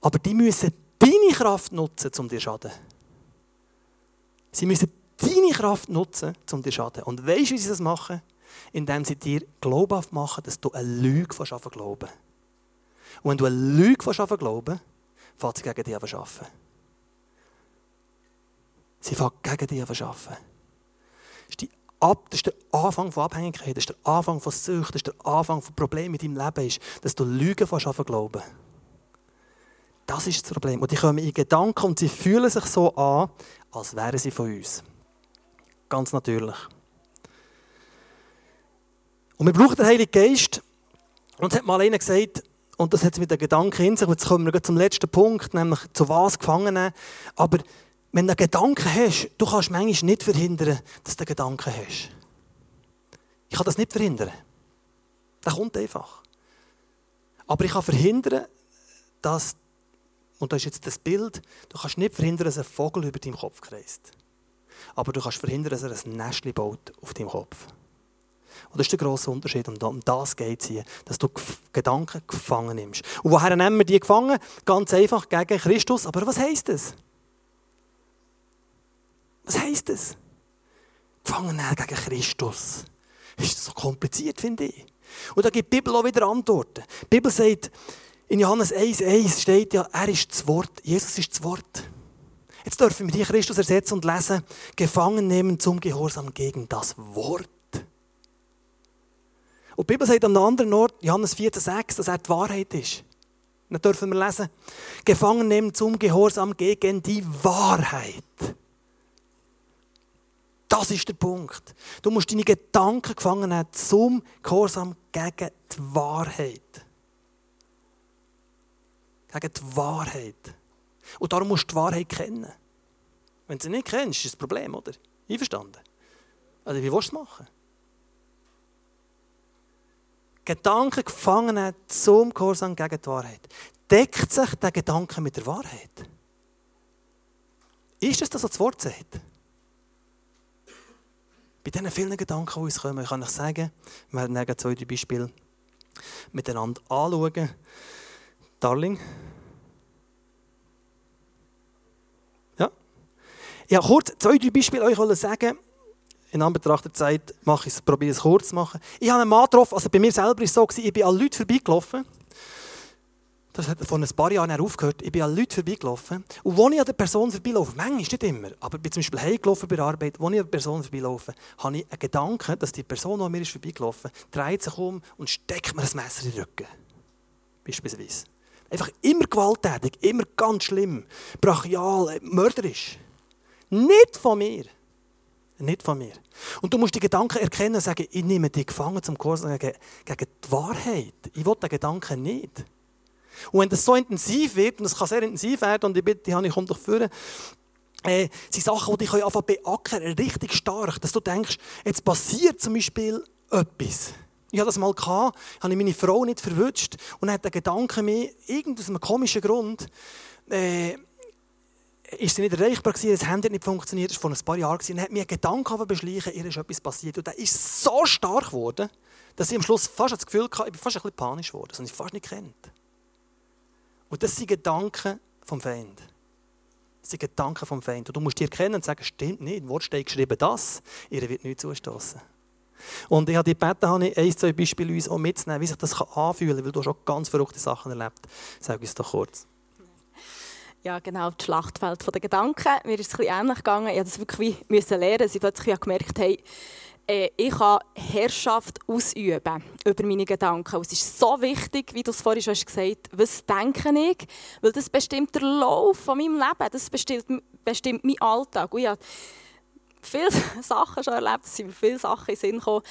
Aber die müssen deine Kraft nutzen, um dir zu schaden. Sie müssen deine Kraft nutzen, um dir zu schaden. Und weißt du, wie sie das machen? Indem sie dir glaubhaft machen, dass du eine Lüge von Schaffen glauben. Und wenn du eine Lüge von Schaffen glauben, fängt sie gegen dich an arbeiten. Sie fängt gegen dich an arbeiten. Das ist der Anfang von Abhängigkeit, das ist der Anfang von Sucht, das ist der Anfang von Problemen in deinem Leben, ist, dass du Lügen von Schaffen glauben. Das ist das Problem. Und die kommen in Gedanken und sie fühlen sich so an, als wären sie von uns. Ganz natürlich. Und wir brauchen den Heiligen Geist. Und es hat mal einer gesagt, und das hat mit den Gedanken in sich, jetzt kommen wir zum letzten Punkt, nämlich zu was gefangen Aber wenn du einen Gedanken hast, du kannst manchmal nicht verhindern, dass du einen Gedanken hast. Ich kann das nicht verhindern. Das kommt einfach. Aber ich kann verhindern, dass, und das ist jetzt das Bild, du kannst nicht verhindern, dass ein Vogel über deinem Kopf kreist aber du kannst verhindern, dass er ein Nestchen baut auf deinem Kopf. Und das ist der grosse Unterschied. Und um das geht es hier, dass du Gedanken gefangen nimmst. Und woher nehmen wir die gefangen? Ganz einfach gegen Christus. Aber was heisst das? Was heisst das? Gefangen gegen Christus. Ist das so kompliziert, finde ich. Und da gibt die Bibel auch wieder Antworten. Die Bibel sagt, in Johannes 1,1 steht ja, er ist das Wort. Jesus ist das Wort. Jetzt dürfen wir hier Christus ersetzen und lesen, gefangen nehmen zum Gehorsam gegen das Wort. Und die Bibel sagt an einem anderen Ort, Johannes 14,6, dass er die Wahrheit ist. Dann dürfen wir lesen, gefangen nehmen zum Gehorsam gegen die Wahrheit. Das ist der Punkt. Du musst deine Gedanken gefangen nehmen zum Gehorsam gegen die Wahrheit. Gegen die Wahrheit. Und darum musst du die Wahrheit kennen. Wenn du sie nicht kennst, ist das Problem, oder? Einverstanden? Also, wie willst du es machen? Gedanken gefangen zum Gehorsam gegen die Wahrheit. Deckt sich der Gedanke mit der Wahrheit? Ist es das, was das Wort sagt? Bei diesen vielen Gedanken, die uns kommen, kann ich sagen, wir werden zwei, drei Beispiele miteinander anschauen. Darling, Ich habe kurz zwei, drei Beispiele euch sagen. In Anbetracht der Zeit mache ich es, probiere es kurz zu machen. Ich habe einen Mann getroffen, also bei mir selber war es so, ich bin an Leuten vorbeigelaufen. Das hat vor ein paar Jahren aufgehört. Ich bin an Leuten vorbeigelaufen. Und als ich an der Person vorbeilaufe, manchmal nicht immer, aber bin zum Beispiel heimgelaufen bei der Arbeit, als ich an der Person vorbeilaufe, habe ich einen Gedanken, dass die Person, die an mir ist vorbeigelaufen dreht sich um und steckt mir ein Messer in den Rücken. Beispielsweise. Einfach immer gewalttätig, immer ganz schlimm, brachial, mörderisch. Nicht von mir. Nicht von mir. Und du musst die Gedanken erkennen und sagen, ich nehme dich gefangen zum Kurs gegen, gegen die Wahrheit. Ich will den Gedanken nicht. Und wenn das so intensiv wird, und es kann sehr intensiv werden, und ich bitte, Hanni, komm doch führen, äh, sind Sachen, die dich einfach beackern, richtig stark, dass du denkst, jetzt passiert zum Beispiel etwas. Ich hatte das mal, gehabt, habe ich meine Frau nicht verwünscht und hat der Gedanke mir, aus einem komischen Grund, äh, ist sie nicht erreichbar gewesen, das Handy hat nicht funktioniert, das war vor ein paar Jahren und hat mir Gedanken beschleichen, ihr ist etwas passiert. Und der ist so stark geworden, dass ich am Schluss fast das Gefühl hatte, ich bin fast ein bisschen panisch geworden, das habe ich fast nicht kennt. Und das sind Gedanken vom Feind. Das sind Gedanken vom Feind. Und du musst dir erkennen und sagen, stimmt nicht, im Wort steht geschrieben das, ihr wird nicht zustoßen. Und ich habe die gebeten, habe ich ein, zwei Beispiele uns auch mitzunehmen, wie sich das anfühlen kann, weil du schon ganz verrückte Sachen erlebt. Sag uns doch kurz. Ja, genau, das Schlachtfeld der Gedanken. Mir ist es bisschen ähnlich gegangen. Ich musste das wirklich lernen, dass ich plötzlich gemerkt habe, äh, ich kann Herrschaft ausüben über meine Gedanken. Und es ist so wichtig, wie du es vorhin schon gesagt hast, was denke ich, weil das bestimmt den Lauf von meinem Leben, das bestimmt, bestimmt meinen Alltag. Und ich habe viele Sachen schon erlebt, es sind mir viele Sachen in den Sinn gekommen.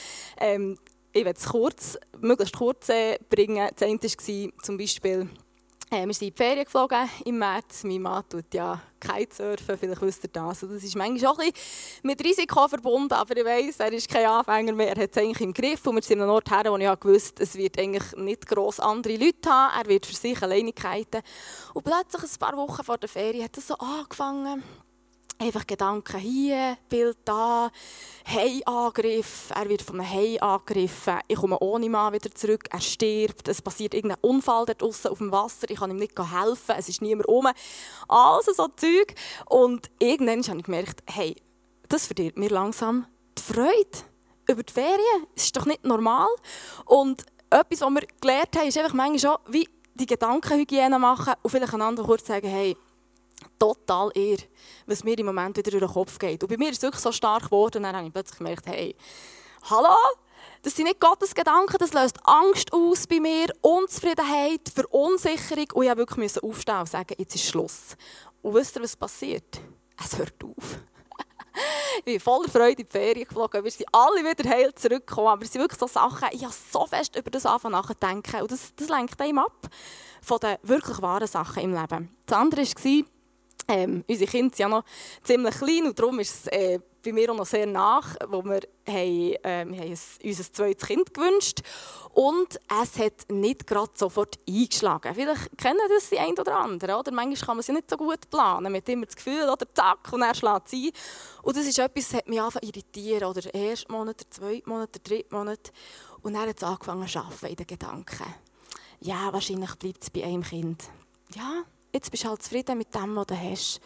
Ähm, ich werde es kurz, möglichst kurz äh, bringen. Das eine war zum Beispiel, äh, wir sind in die Ferien geflogen im März. Mein Mann tut ja Kitesurfen, vielleicht wisst ihr das. Das ist manchmal auch ein bisschen mit Risiko verbunden, aber ich weiss, er ist kein Anfänger mehr, er hat es eigentlich im Griff. Und wir sind an einem Ort her, wo ich gewusst es wird eigentlich nicht gross andere Leute haben, er wird für sich alleine kiten. Und plötzlich, ein paar Wochen vor der Ferien, hat er so angefangen, Einfach Gedanken hier, Bild da, Hai-Angriff, er wird von einem Hai angegriffen, ich komme ohne Mann wieder zurück, er stirbt, es passiert irgendein Unfall dort draußen auf dem Wasser, ich kann ihm nicht helfen, es ist niemand rum. Also so Zeug. Und irgendwann habe ich gemerkt, hey, das verdirbt mir langsam die Freude über die Ferien. Es ist doch nicht normal. Und etwas, was wir gelernt haben, ist einfach manchmal schon, wie die Gedankenhygiene machen und vielleicht einander kurz sagen, hey, total eher, was mir im Moment wieder durch den Kopf geht. Und bei mir ist es wirklich so stark geworden, und dann habe ich plötzlich gemerkt, hey, hallo, das sind nicht Gottes Gedanken, das löst Angst aus bei mir, Unzufriedenheit, Verunsicherung. Und ich musste wirklich aufstehen und sagen, jetzt ist Schluss. Und wisst ihr, was passiert? Es hört auf. ich bin voller Freude in die Ferien geflogen. Wir sind alle wieder heil zurückgekommen. Aber es sind wirklich so Sachen, ich habe so fest über das anfangen nachzudenken. Und das, das lenkt einem ab von den wirklich wahren Sachen im Leben. Das andere war, ähm, unsere Kinder sind ja noch ziemlich klein und darum ist es äh, bei mir auch noch sehr nach, wo wir, haben, äh, wir haben uns ein zweites Kind gewünscht und es hat nicht gerade sofort eingeschlagen. Vielleicht kennen das die einen oder anderen, oder? Manchmal kann man es nicht so gut planen, man hat immer das Gefühl, oder zack, und er schlägt es ein. Und das ist etwas, das hat mich angefangen irritieren, oder der erste Monat, der zweite Monat, der dritte Monat. Und dann hat es angefangen zu arbeiten in den Gedanken. Ja, wahrscheinlich bleibt es bei einem Kind. Ja, jetzt bist du halt zufrieden mit dem, was du hast.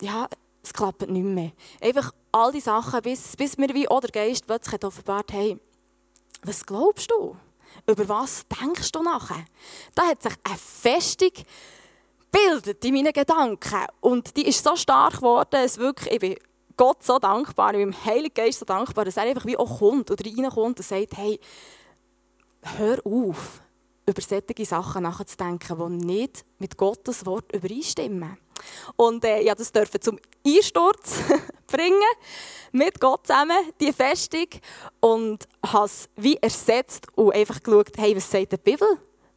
Ja, es klappt nicht mehr. Einfach all die Sachen, bis, bis mir wie auch der Geist plötzlich offenbart hey, was glaubst du? Über was denkst du nachher? Da hat sich eine Festung gebildet in meinen Gedanken. Und die ist so stark geworden, dass wirklich, ich bin Gott so dankbar, ich bin dem Heiligen Geist so dankbar, dass er einfach wie auch kommt oder reinkommt und sagt, hey, hör auf über solche Sachen nachzudenken, die nicht mit Gottes Wort übereinstimmen. Und äh, ja, das dürfen zum Einsturz bringen, mit Gott zusammen, die Festung. Und habe es wie ersetzt und einfach geschaut, hey, was sagt die Bibel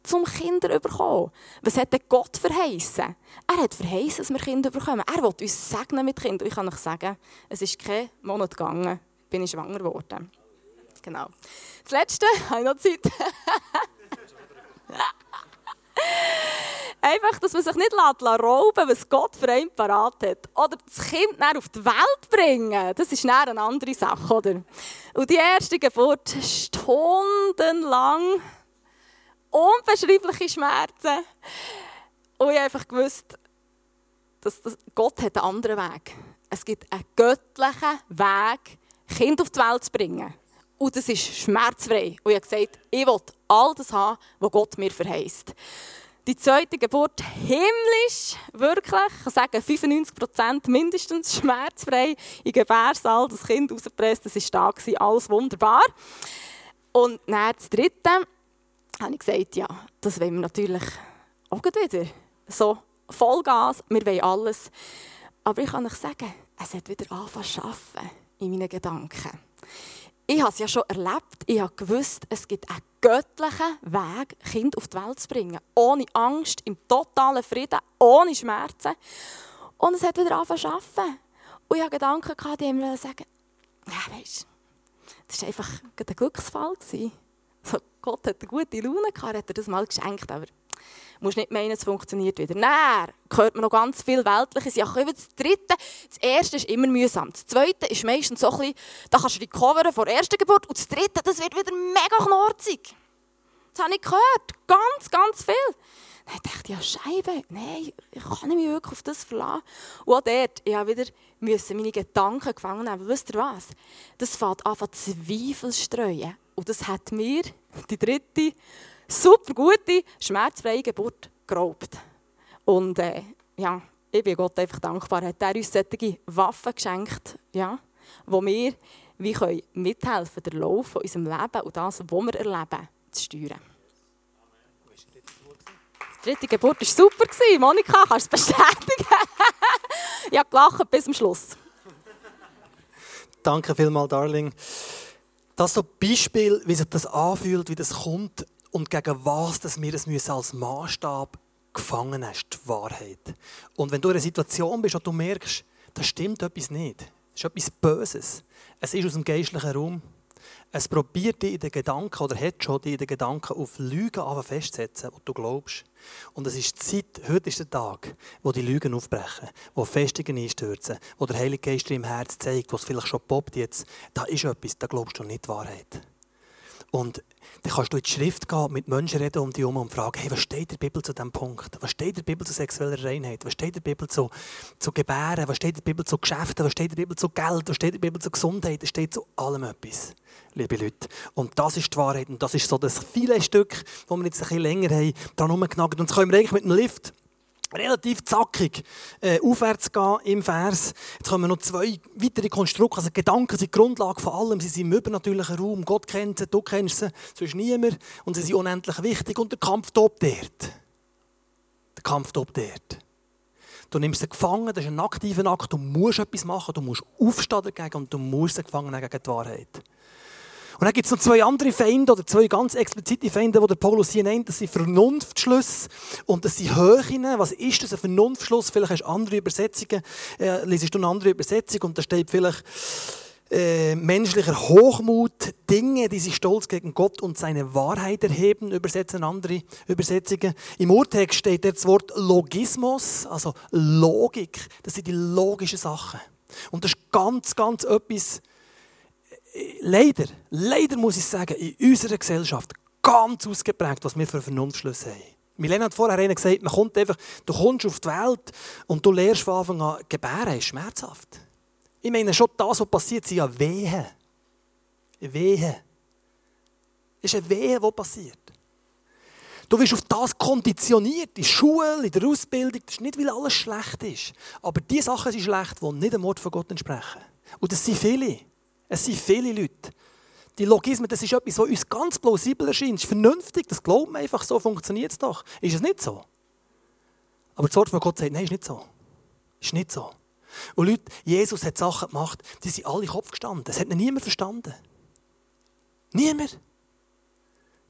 zum Kinder bekommen? Was hat denn Gott verheißen? Er hat verheißen, dass wir Kinder bekommen. Er will uns segnen mit Kindern. Ich kann euch sagen, es ist kein Monat gegangen, bin ich schwanger geworden. Genau. Das Letzte, habe ich noch Zeit. Einfach, dass man sich nicht rauben lässt, was Gott für einen parat hat. Oder das Kind auf die Welt bringen, das ist eine andere Sache. Oder? Und die erste Geburt, stundenlang, unbeschreibliche Schmerzen. Und ich einfach gewusst, dass, dass Gott hat einen anderen Weg. Es gibt einen göttlichen Weg, Kind auf die Welt zu bringen. Und das ist schmerzfrei. Und ich habe gesagt, ich will all das haben, was Gott mir verheißt. Die zweite Geburt himmlisch, wirklich, ich kann sagen 95% mindestens schmerzfrei. In Gebärsaal das Kind rausgepresst, das war da, alles wunderbar. Und dann das dritte habe ich gesagt, ja, das wollen wir natürlich auch wieder. So, Vollgas, wir wollen alles. Aber ich kann euch sagen, es hat wieder angefangen zu arbeiten in meinen Gedanken ich habe es ja schon erlebt. Ich habe gewusst, es gibt einen göttlichen Weg, Kind auf die Welt zu bringen. Ohne Angst, im totalen Frieden, ohne Schmerzen. Und es hat wieder angefangen zu arbeiten. Und ich hatte Gedanken, die mir sagen, ja, weißt, das war einfach ein Glücksfall. So, Gott hat eine gute Laune gehabt, hat er das mal geschenkt, aber Du musst nicht meinen, es funktioniert wieder. Nein, hört man noch ganz viel weltliche Sachen. Das dritte, das erste ist immer mühsam. Das zweite ist meistens so ein bisschen, da kannst du recoveren vor der ersten Geburt. Und das dritte, das wird wieder mega knorzig. Das habe ich gehört. Ganz, ganz viel. Dann dachte ich, ja, Scheibe, nein, ich kann mich wirklich auf das verlassen. Und auch dort, ich wieder müssen meine Gedanken gefangen nehmen. Wisst ihr was? Das fängt an, Zweifel streuen. Und das hat mir die dritte, super gute, schmerzfreie Geburt geraubt. Und äh, ja, ich bin Gott einfach dankbar, hat er uns solche Waffen geschenkt, ja, wo wir wie können mithelfen den Lauf von unserem Leben und das, was wir erleben, zu steuern. Die dritte Geburt war super. Monika, kannst du es bestätigen? ich habe gelacht bis zum Schluss. Danke vielmals, Darling. Das ist so ein Beispiel, wie sich das anfühlt, wie das kommt und gegen was dass wir es als Maßstab gefangen hast, die Wahrheit. Und wenn du in einer Situation bist und du merkst, da stimmt etwas nicht, das ist etwas Böses, es ist aus dem geistlichen Raum, es probiert dich in den Gedanken oder hat schon dich in den Gedanken auf Lügen festzusetzen, die du glaubst. Und es ist die Zeit, heute ist der Tag, wo die Lügen aufbrechen, wo Festungen einstürzen, wo der Heilige Geist dir im Herz zeigt, wo es vielleicht schon poppt jetzt. Da ist etwas, da glaubst du nicht die Wahrheit. Und dann kannst du in die Schrift gehen, mit Menschen reden um dich herum und fragen, hey, was steht in der Bibel zu diesem Punkt? Was steht in der Bibel zu sexueller Reinheit? Was steht in der Bibel zu, zu Gebären? Was steht in der Bibel zu Geschäften? Was steht in der Bibel zu Geld? Was steht in der Bibel zu Gesundheit? Es steht zu allem etwas, liebe Leute. Und das ist die Wahrheit. Und das ist so das viele Stück, das wir jetzt ein bisschen länger haben, daran rumgenagelt. Und das können wir eigentlich mit dem Lift relativ zackig äh, aufwärts gehen im Vers. Jetzt kommen noch zwei weitere Konstrukte. Also Gedanken sind die Grundlage von allem. Sie sind im übernatürlichen Raum. Gott kennt sie, du kennst sie, sonst niemand. Und sie sind unendlich wichtig. Und der Kampf tobt dort. Der Kampf tobt dort. Du nimmst sie gefangen, das ist ein aktiver Akt. Du musst etwas machen, du musst aufstehen dagegen und du musst sie gefangen gegen die Wahrheit. Und dann gibt es noch zwei andere Feinde, oder zwei ganz explizite Feinde, die der Paulus hier nennt. Das sind Vernunftschlüsse und das sind Höhen. Was ist das, ein Vernunftschluss? Vielleicht hast du andere Übersetzungen, äh, liest du eine andere Übersetzung und da steht vielleicht äh, menschlicher Hochmut, Dinge, die sich stolz gegen Gott und seine Wahrheit erheben, übersetzen andere Übersetzungen. Im Urtext steht das Wort Logismus, also Logik. Das sind die logischen Sachen. Und das ist ganz, ganz etwas, leider, leider muss ich sagen, in unserer Gesellschaft ganz ausgeprägt, was wir für Vernunftschlüsse haben. Milena hat vorher gesagt, man kommt einfach, du kommst auf die Welt und du lernst von Anfang an, gebären ist schmerzhaft. Ich meine, schon das, was passiert, sind ja Wehen. Wehen. Es ist eine Wehe, die passiert. Du wirst auf das konditioniert, in der Schule, in der Ausbildung. Das ist nicht, weil alles schlecht ist. Aber die Sachen sind schlecht, die nicht dem Wort von Gott entsprechen. Und das sind viele. Es sind viele Leute. Die Logismen, das ist etwas, was uns ganz plausibel erscheint. Es ist vernünftig, das glauben wir einfach, so funktioniert es doch. Ist es nicht so? Aber das Wort von Gott sagt, nein, ist nicht so. Ist nicht so. Und Leute, Jesus hat Sachen gemacht, die sind alle Kopf gestanden. Das hat noch niemand verstanden. Niemand.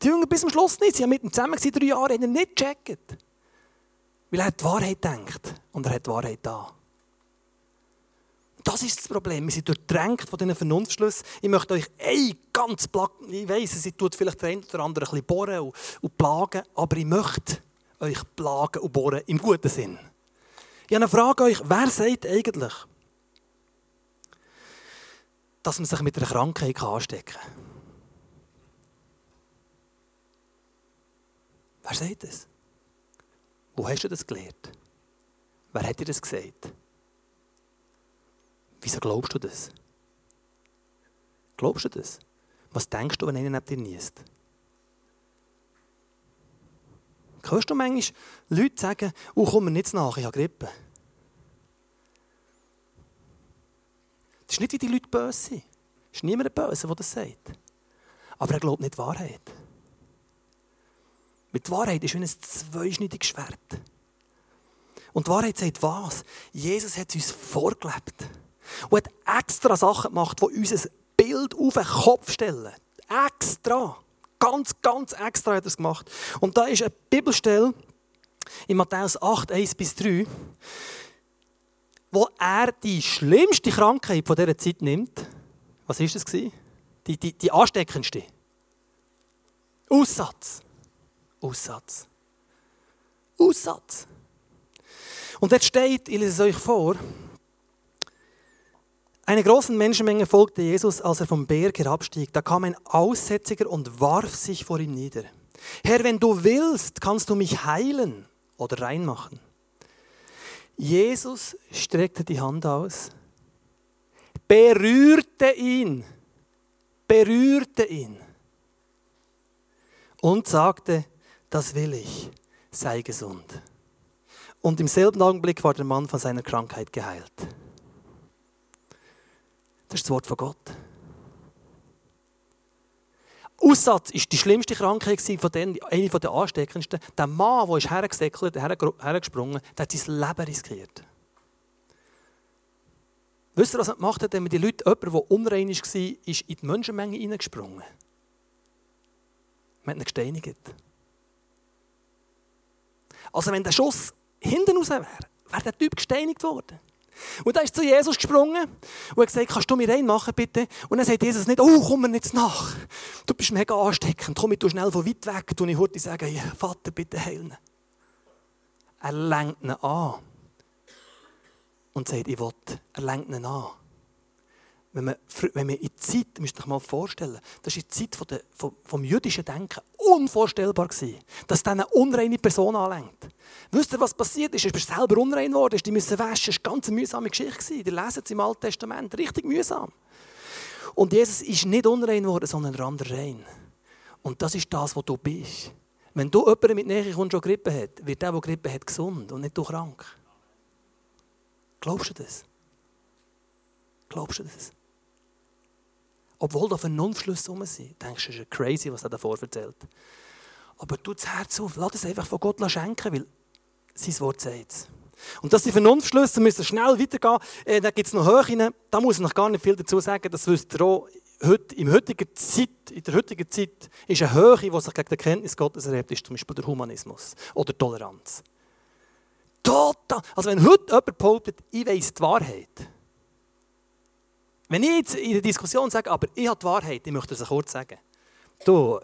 Die Jünger bis zum Schluss nicht. Sie haben mit ihm zusammen drei Jahre, haben ihn nicht gecheckt. Weil er die Wahrheit denkt und er hat die Wahrheit da. Das ist das Problem. Wir sind durchdrängt von diesen Vernunftschlüssen. Ich möchte euch ein ganz plack, ich weiss, es tut vielleicht der eine oder andere ein bisschen bohren und, und plagen, aber ich möchte euch plagen und bohren im guten Sinn. Ich habe eine Frage euch, wer sagt eigentlich, dass man sich mit einer Krankheit anstecken kann? Wer sagt das? Wo hast du das gelernt? Wer hat dir das gesagt? Wieso glaubst du das? Glaubst du das? Was denkst du, wenn einer neben dir niest? Hörst du manchmal Leute sagen, oh, komm mir nicht nach, ich habe Grippe? Das ist nicht, wie die Leute böse sind. Es ist niemand böse, der das sagt. Aber er glaubt nicht die Wahrheit. Mit Wahrheit ist wie ein zweischneidiges Schwert. Und die Wahrheit sagt was? Jesus hat es uns vorgelebt. Und hat extra Sachen gemacht, die unser Bild auf den Kopf stellen. Extra. Ganz, ganz extra hat er es gemacht. Und da ist eine Bibelstelle in Matthäus 8, 1 bis 3, wo er die schlimmste Krankheit von dieser Zeit nimmt. Was war das? Die, die, die ansteckendste. Aussatz. Aussatz. Aussatz. Und jetzt steht, ich lese es euch vor, eine große Menschenmenge folgte Jesus, als er vom Berg herabstieg. Da kam ein Aussätziger und warf sich vor ihm nieder. Herr, wenn du willst, kannst du mich heilen oder reinmachen. Jesus streckte die Hand aus, berührte ihn, berührte ihn und sagte, das will ich, sei gesund. Und im selben Augenblick war der Mann von seiner Krankheit geheilt. Das ist das Wort von Gott. Aussatz ist die schlimmste Krankheit von denen, eine der ansteckendsten. Der Mann, der ist hergesäckelt, hergesprungen, der hat sein Leben riskiert. Wisst ihr, was er gemacht hat, wenn die Leute, jemand, der unrein war, in die Menschenmenge hineingesprungen? Man hat ihn gesteinigt. Also wenn der Schuss hinten raus wäre, wäre der Typ gesteinigt worden. Und dann ist zu Jesus gesprungen und hat gesagt, kannst du mir reinmachen, bitte? Und dann sagt Jesus nicht, oh, komm mir jetzt nach. Du bist mega ansteckend, komm, ich schnell von weit weg. Und ich heute sagen, Vater, bitte heilen. Er lenkt ihn an und sagt, ich will. Er lenkt ihn an. Wenn man, wenn man in die Zeit, müsst ihr euch mal vorstellen, das war Zeit von der, vom, vom jüdischen Denken unvorstellbar gewesen, dass dann eine unreine Person anlenkt. Wisst ihr, was passiert ist? Er ist selber unrein geworden, die müssen waschen. Das war eine ganz mühsame Geschichte. Die lesen es im Alten Testament. Richtig mühsam. Und Jesus ist nicht unrein geworden, sondern der rein. Und das ist das, was du bist. Wenn du jemanden mit Nähe kommst, der Grippe hat, wird der, der Grippe hat, gesund und nicht du krank. Glaubst du das? Glaubst du das? Obwohl da Vernunftschlüsse rum sind. Denkst du, das ist crazy, was er davor erzählt. Aber tu das Herz auf, lass es einfach von Gott schenken, weil sein Wort sagt es. Und dass die Vernunftschlüsse müssen schnell weitergehen, äh, da gibt es noch Höhen, da muss ich noch gar nicht viel dazu sagen, das wisst ihr auch. Heute, in, heutigen Zeit, in der heutigen Zeit ist eine Höhe, die sich gegen die Kenntnis Gottes erhebt, ist zum Beispiel der Humanismus oder Toleranz. Total. Also wenn heute jemand behauptet, ich weiss die Wahrheit, wenn ich jetzt in der Diskussion sage, aber ich habe die Wahrheit, ich möchte es kurz sagen. Du,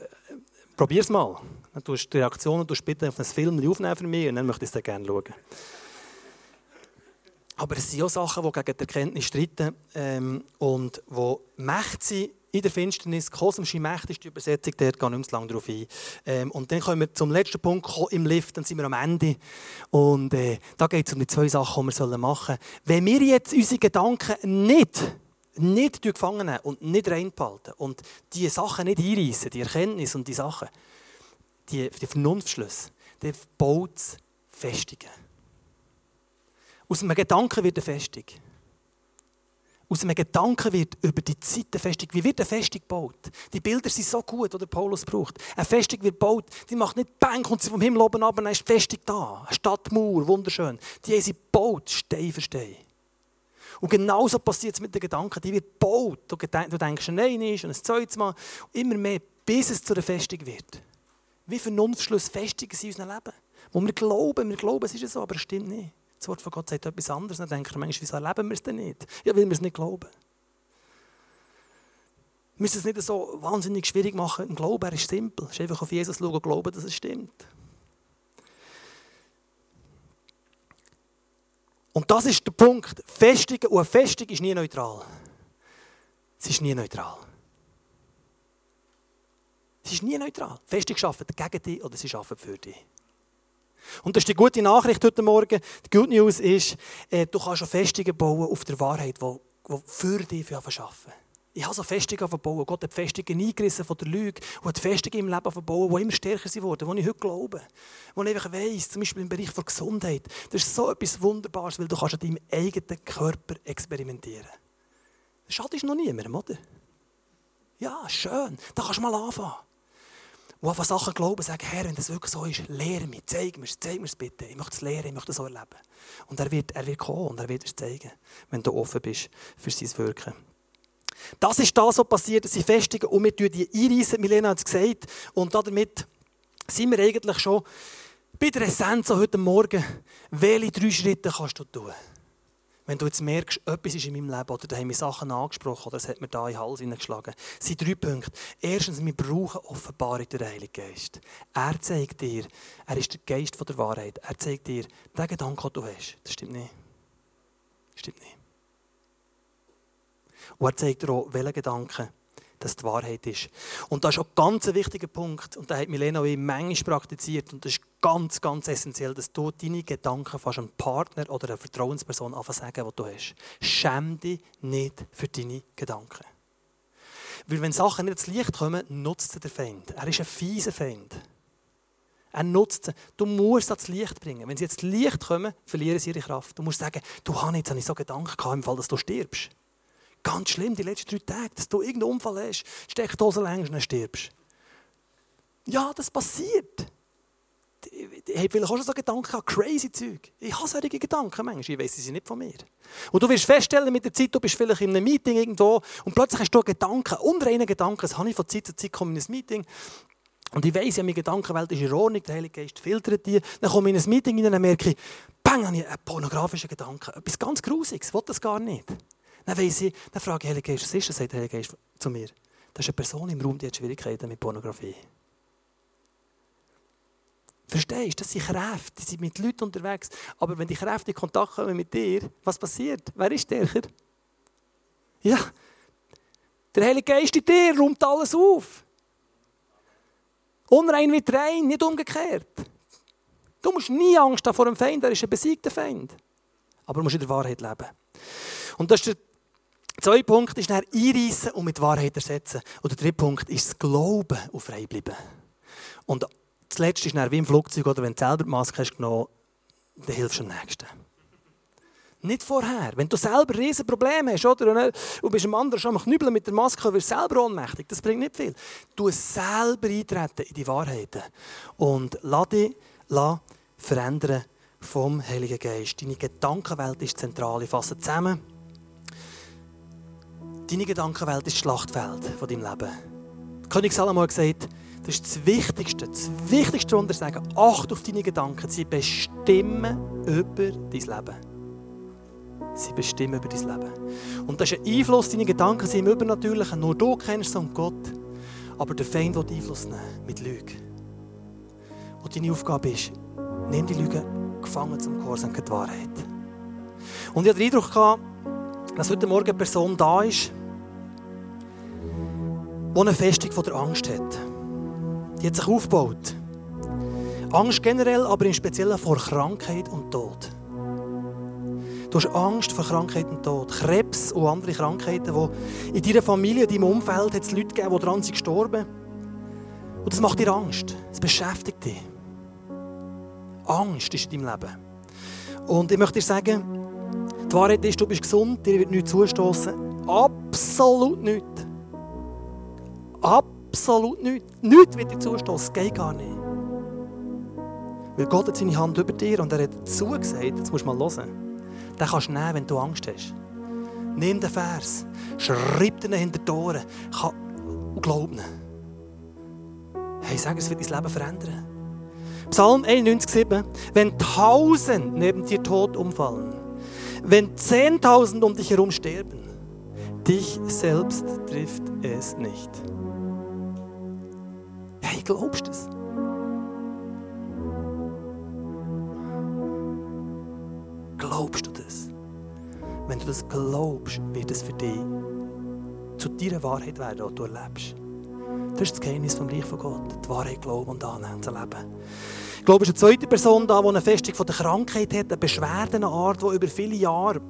probier es mal. Dann tust du die Reaktionen du bitte auf einen Film aufnehmen für mich und dann möchte ich es gerne schauen. Aber es sind auch Sachen, die gegen die Erkenntnis streiten ähm, und die Mächte sind in der Finsternis. Kosmische Mächte ist die Übersetzung, gehe ich nicht lange darauf ein. Ähm, und dann kommen wir zum letzten Punkt im Lift, dann sind wir am Ende. Und äh, da geht es um die zwei Sachen, die wir machen sollen. Wenn wir jetzt unsere Gedanken nicht nicht gefangen nehmen und nicht reinbehalten und die Sachen nicht einreißen, die Erkenntnis und die Sachen, die, die Vernunftschlüsse, dann baut es Festungen. Aus einem Gedanken wird eine Festung. Aus einem Gedanken wird über die Zeit eine Festung. Wie wird eine Festung gebaut? Die Bilder sind so gut, die Paulus braucht. Eine Festung wird gebaut, die macht nicht Bang, kommt sie vom Himmel oben ab, dann ist die Festung da. Eine Stadtmauer, wunderschön. Die haben sie gebaut, Stein für Stein. Und genauso passiert es mit den Gedanken. Die wird gebaut. Du denkst an ein ist und ein zweites Mal. Immer mehr, bis es zu einer Festung wird. Wie Vernunftschluss festigen sie in unserem Leben. Wo wir glauben, wir glauben, es ist so, aber es stimmt nicht. Das Wort von Gott sagt etwas anderes. Dann denken wir manchmal, wieso erleben wir es denn nicht? Ja, weil wir es nicht glauben. Wir müssen es nicht so wahnsinnig schwierig machen. Im Glauben, er ist simpel. Es ist einfach auf Jesus schauen und glauben, dass es stimmt. Und das ist der Punkt. Festung und eine ist nie neutral. Sie ist nie neutral. Sie ist nie neutral. Festung arbeitet gegen dich oder sie arbeitet für dich. Und das ist die gute Nachricht heute Morgen. Die Good News ist, äh, du kannst eine Festung bauen auf der Wahrheit, die für dich arbeiten ich habe so Festungen verbauen. Gott hat Festungen eingerissen von der Lüge und hat Festungen im Leben verbauen, die immer stärker sind worden, die ich heute glaube. Wo ich einfach weiss, zum Beispiel im Bereich der Gesundheit, das ist so etwas Wunderbares, weil du kannst an deinem eigenen Körper experimentieren. Das schadet noch niemandem, oder? Ja, schön. Da kannst du mal anfangen. Und einfach Sachen glauben, sagen, Herr, wenn das wirklich so ist, lehre mich, zeig mir es, zeig mir es bitte. Ich möchte es lernen, ich möchte es so erleben. Und er wird, er wird kommen und er wird es zeigen, wenn du offen bist für sein Wirken. Das ist das, was passiert, dass sie festigen und wir die einreißen. Milena hat es gesagt. Und damit sind wir eigentlich schon bei der Essenz heute Morgen. Welche drei Schritte kannst du tun? Wenn du jetzt merkst, etwas ist in meinem Leben oder da haben wir Sachen angesprochen oder es hat mir da in den Hals hineingeschlagen. Es sind drei Punkte. Erstens, wir brauchen Offenbarung durch den Heiligen Geist. Er zeigt dir, er ist der Geist der Wahrheit. Er zeigt dir, der Gedanke, den du hast, das stimmt nicht. Das stimmt nicht. Und er zeigt dir auch, welche Gedanken dass die Wahrheit ist. Und das ist auch ganz ein wichtiger Punkt, und da hat Milena auch manchmal praktiziert, und das ist ganz, ganz essentiell, dass du deine Gedanken fast einem Partner oder einer Vertrauensperson einfach sagen, die du hast. Schäm dich nicht für deine Gedanken. Weil wenn Sachen nicht ins Licht kommen, nutzt sie der Feind. Er ist ein fieser Feind. Er nutzt sie. Du musst ans Licht bringen. Wenn sie jetzt Licht kommen, verlieren sie ihre Kraft. Du musst sagen, du hast jetzt habe ich so Gedanken gehabt, im Fall, dass du stirbst. Ganz schlimm, die letzten drei Tage, dass du irgendeinen Unfall hast, Steckdose längst und stirbst. Ja, das passiert. Ich habe vielleicht auch schon so Gedanken an crazy Zeug. Ich habe solche Gedanken manchmal, ich weiß, sie sind nicht von mir. Und du wirst feststellen mit der Zeit, du bist vielleicht in einem Meeting irgendwo und plötzlich hast du Gedanken, unreine Gedanken, das habe ich von Zeit zu Zeit komme in ein Meeting und ich weiss, ja, meine Gedankenwelt ist in Ordnung, der Heilige Geist filtert die. Dann komme ich in ein Meeting und merke bang, habe ich einen pornografischen Gedanken. Etwas ganz Grusiges, ich will das gar nicht. Dann weiss ich, dann frage ich Heilige Geist, was ist das? Sagt der Heilige Geist zu mir. Das ist eine Person im Raum, die hat Schwierigkeiten mit Pornografie. Verstehst du? Das sind Kräfte, die sind mit Leuten unterwegs. Aber wenn die Kräfte in Kontakt kommen mit dir, was passiert? Wer ist stärker? Ja, der Heilige Geist in dir räumt alles auf. Unrein wird rein, nicht umgekehrt. Du musst nie Angst haben vor dem Feind, er ist ein besiegter Feind. Aber du musst in der Wahrheit leben. Und das ist der zweite Punkt, ist dann einreissen und mit Wahrheit ersetzen. Und der dritte Punkt ist das Glauben auf frei bleiben. Und das letzte ist dann wie im Flugzeug, oder wenn du selber die Maske hast genommen, dann hilfst du am nächsten. Nicht vorher. Wenn du selber riesen Probleme hast oder, und bist einem anderen schon am Knüppeln mit der Maske, wirst du selber ohnmächtig. Das bringt nicht viel. Du selber eintreten in die Wahrheiten und lass dich verändern vom Heiligen Geist. Deine Gedankenwelt ist zentral. Ich fasse zusammen. Deine Gedankenwelt ist das Schlachtfeld von deinem Leben. König Salomo hat gesagt, das ist das Wichtigste. Das Wichtigste, was wir sagen, acht auf deine Gedanken. Sie bestimmen über dein Leben. Sie bestimmen über dein Leben. Und das ist ein Einfluss, deine Gedanken sind im Übernatürlichen. Nur du kennst so Gott. Aber der Feind will Einfluss nehmen mit Lügen. Und deine Aufgabe ist, nimm die Lüge gefangen zum Gehorsam die Wahrheit. Und ich hatte den Eindruck, dass heute Morgen eine Person da ist, die eine Festung von der Angst hat. Die hat sich aufgebaut. Angst generell, aber im Speziellen vor Krankheit und Tod. Du hast Angst vor Krankheit und Tod. Krebs und andere Krankheiten, die in deiner Familie, in deinem Umfeld hat es Leute gegeben, die daran sind gestorben. Und das macht dir Angst. Es beschäftigt dich. Angst ist in deinem Leben. Und ich möchte dir sagen, die Wahrheit ist, du bist gesund, dir wird nichts zustoßen. Absolut nichts. Absolut nichts. Nichts wird dir zustoßen. Geht gar nicht. Weil Gott hat seine Hand über dir und er hat zugesagt, jetzt musst du mal hören den kannst du nehmen, wenn du Angst hast. Nimm den Vers, schreib ihn hinter die Ohren und glaub ihn. Hey, sag, es wird dein Leben verändern. Psalm 91,7 Wenn tausend neben dir tot umfallen, wenn zehntausend um dich herum sterben, dich selbst trifft es nicht. Hey, glaubst du es? Glaubst du das? Wenn du das glaubst, wird es für dich zu deiner Wahrheit werden, die du erlebst. Das ist das Geheimnis vom Reich von Gott. Die Wahrheit glauben und annehmen zu leben. Ich glaube, es ist eine zweite Person da, die eine Festung von der Krankheit hat, eine Beschwerde, eine Art, die über viele Jahre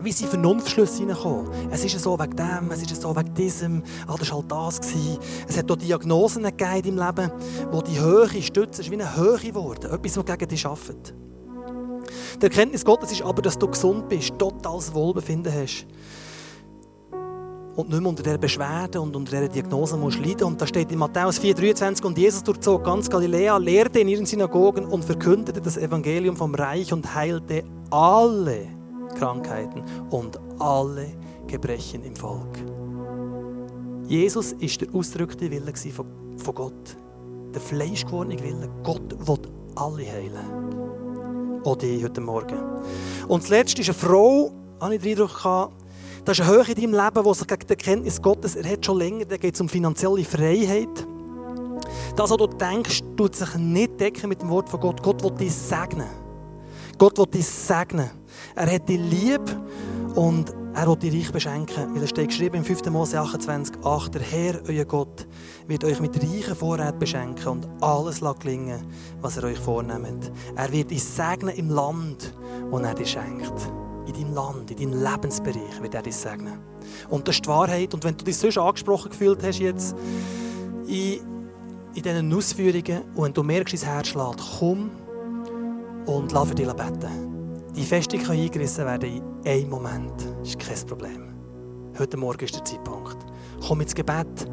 wie sie Vernunftschlüsse hineinkommen. Es ist so wegen dem, es ist so wegen diesem, ah, das war halt das. Gewesen. Es hat auch Diagnosen gegeben im Leben, wo die Höhe stützen, ist wie eine Höhe geworden. Etwas, das gegen dich arbeitet. Die Erkenntnis Gottes ist aber, dass du gesund bist, totales Wohlbefinden hast. Und nicht mehr unter dieser Beschwerde und unter dieser Diagnose musst leiden. Und da steht in Matthäus 4,23 und Jesus durchzog ganz Galiläa, lehrte in ihren Synagogen und verkündete das Evangelium vom Reich und heilte alle Krankheiten und alle Gebrechen im Volk. Jesus ist der ausdrückte Wille von Gott. Der fleischgewordene Wille. Gott will alle heilen auch dich heute Morgen. Und das Letzte ist eine Frau, habe ich den Eindruck das ist eine Höhe in deinem Leben, die sich gegen die Erkenntnis Gottes erhält schon länger. Da geht es um finanzielle Freiheit. Das, was du denkst, tut sich nicht decken mit dem Wort von Gott. Gott will dich segnen. Gott will dich segnen. Er hat dich lieb und Er will dich reich beschenken, weil es steht geschrieben im 5. Mose 28, 8, der Herr, euer Gott, wird euch mit reichen Vorräten beschenken und alles gelingen, was er euch vornimmt. Er wird dich segnen im Land, das er dir schenkt. In deinem Land, in deinem Lebensbereich wird er dich segnen. Und das ist die Wahrheit. Und wenn du dich sonst angesprochen gefühlt hast jetzt in, in diesen Ausführungen und wenn du merkst, dein Herz schlägt, komm und lass für dich beten. Die Festung kann eingerissen werden in einem Moment. Das ist kein Problem. Heute Morgen ist der Zeitpunkt. Komm ins Gebet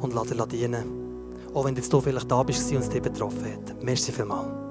und lass dir dienen. Auch wenn du jetzt hier vielleicht da bist und es dich betroffen hat. Merci vielmals.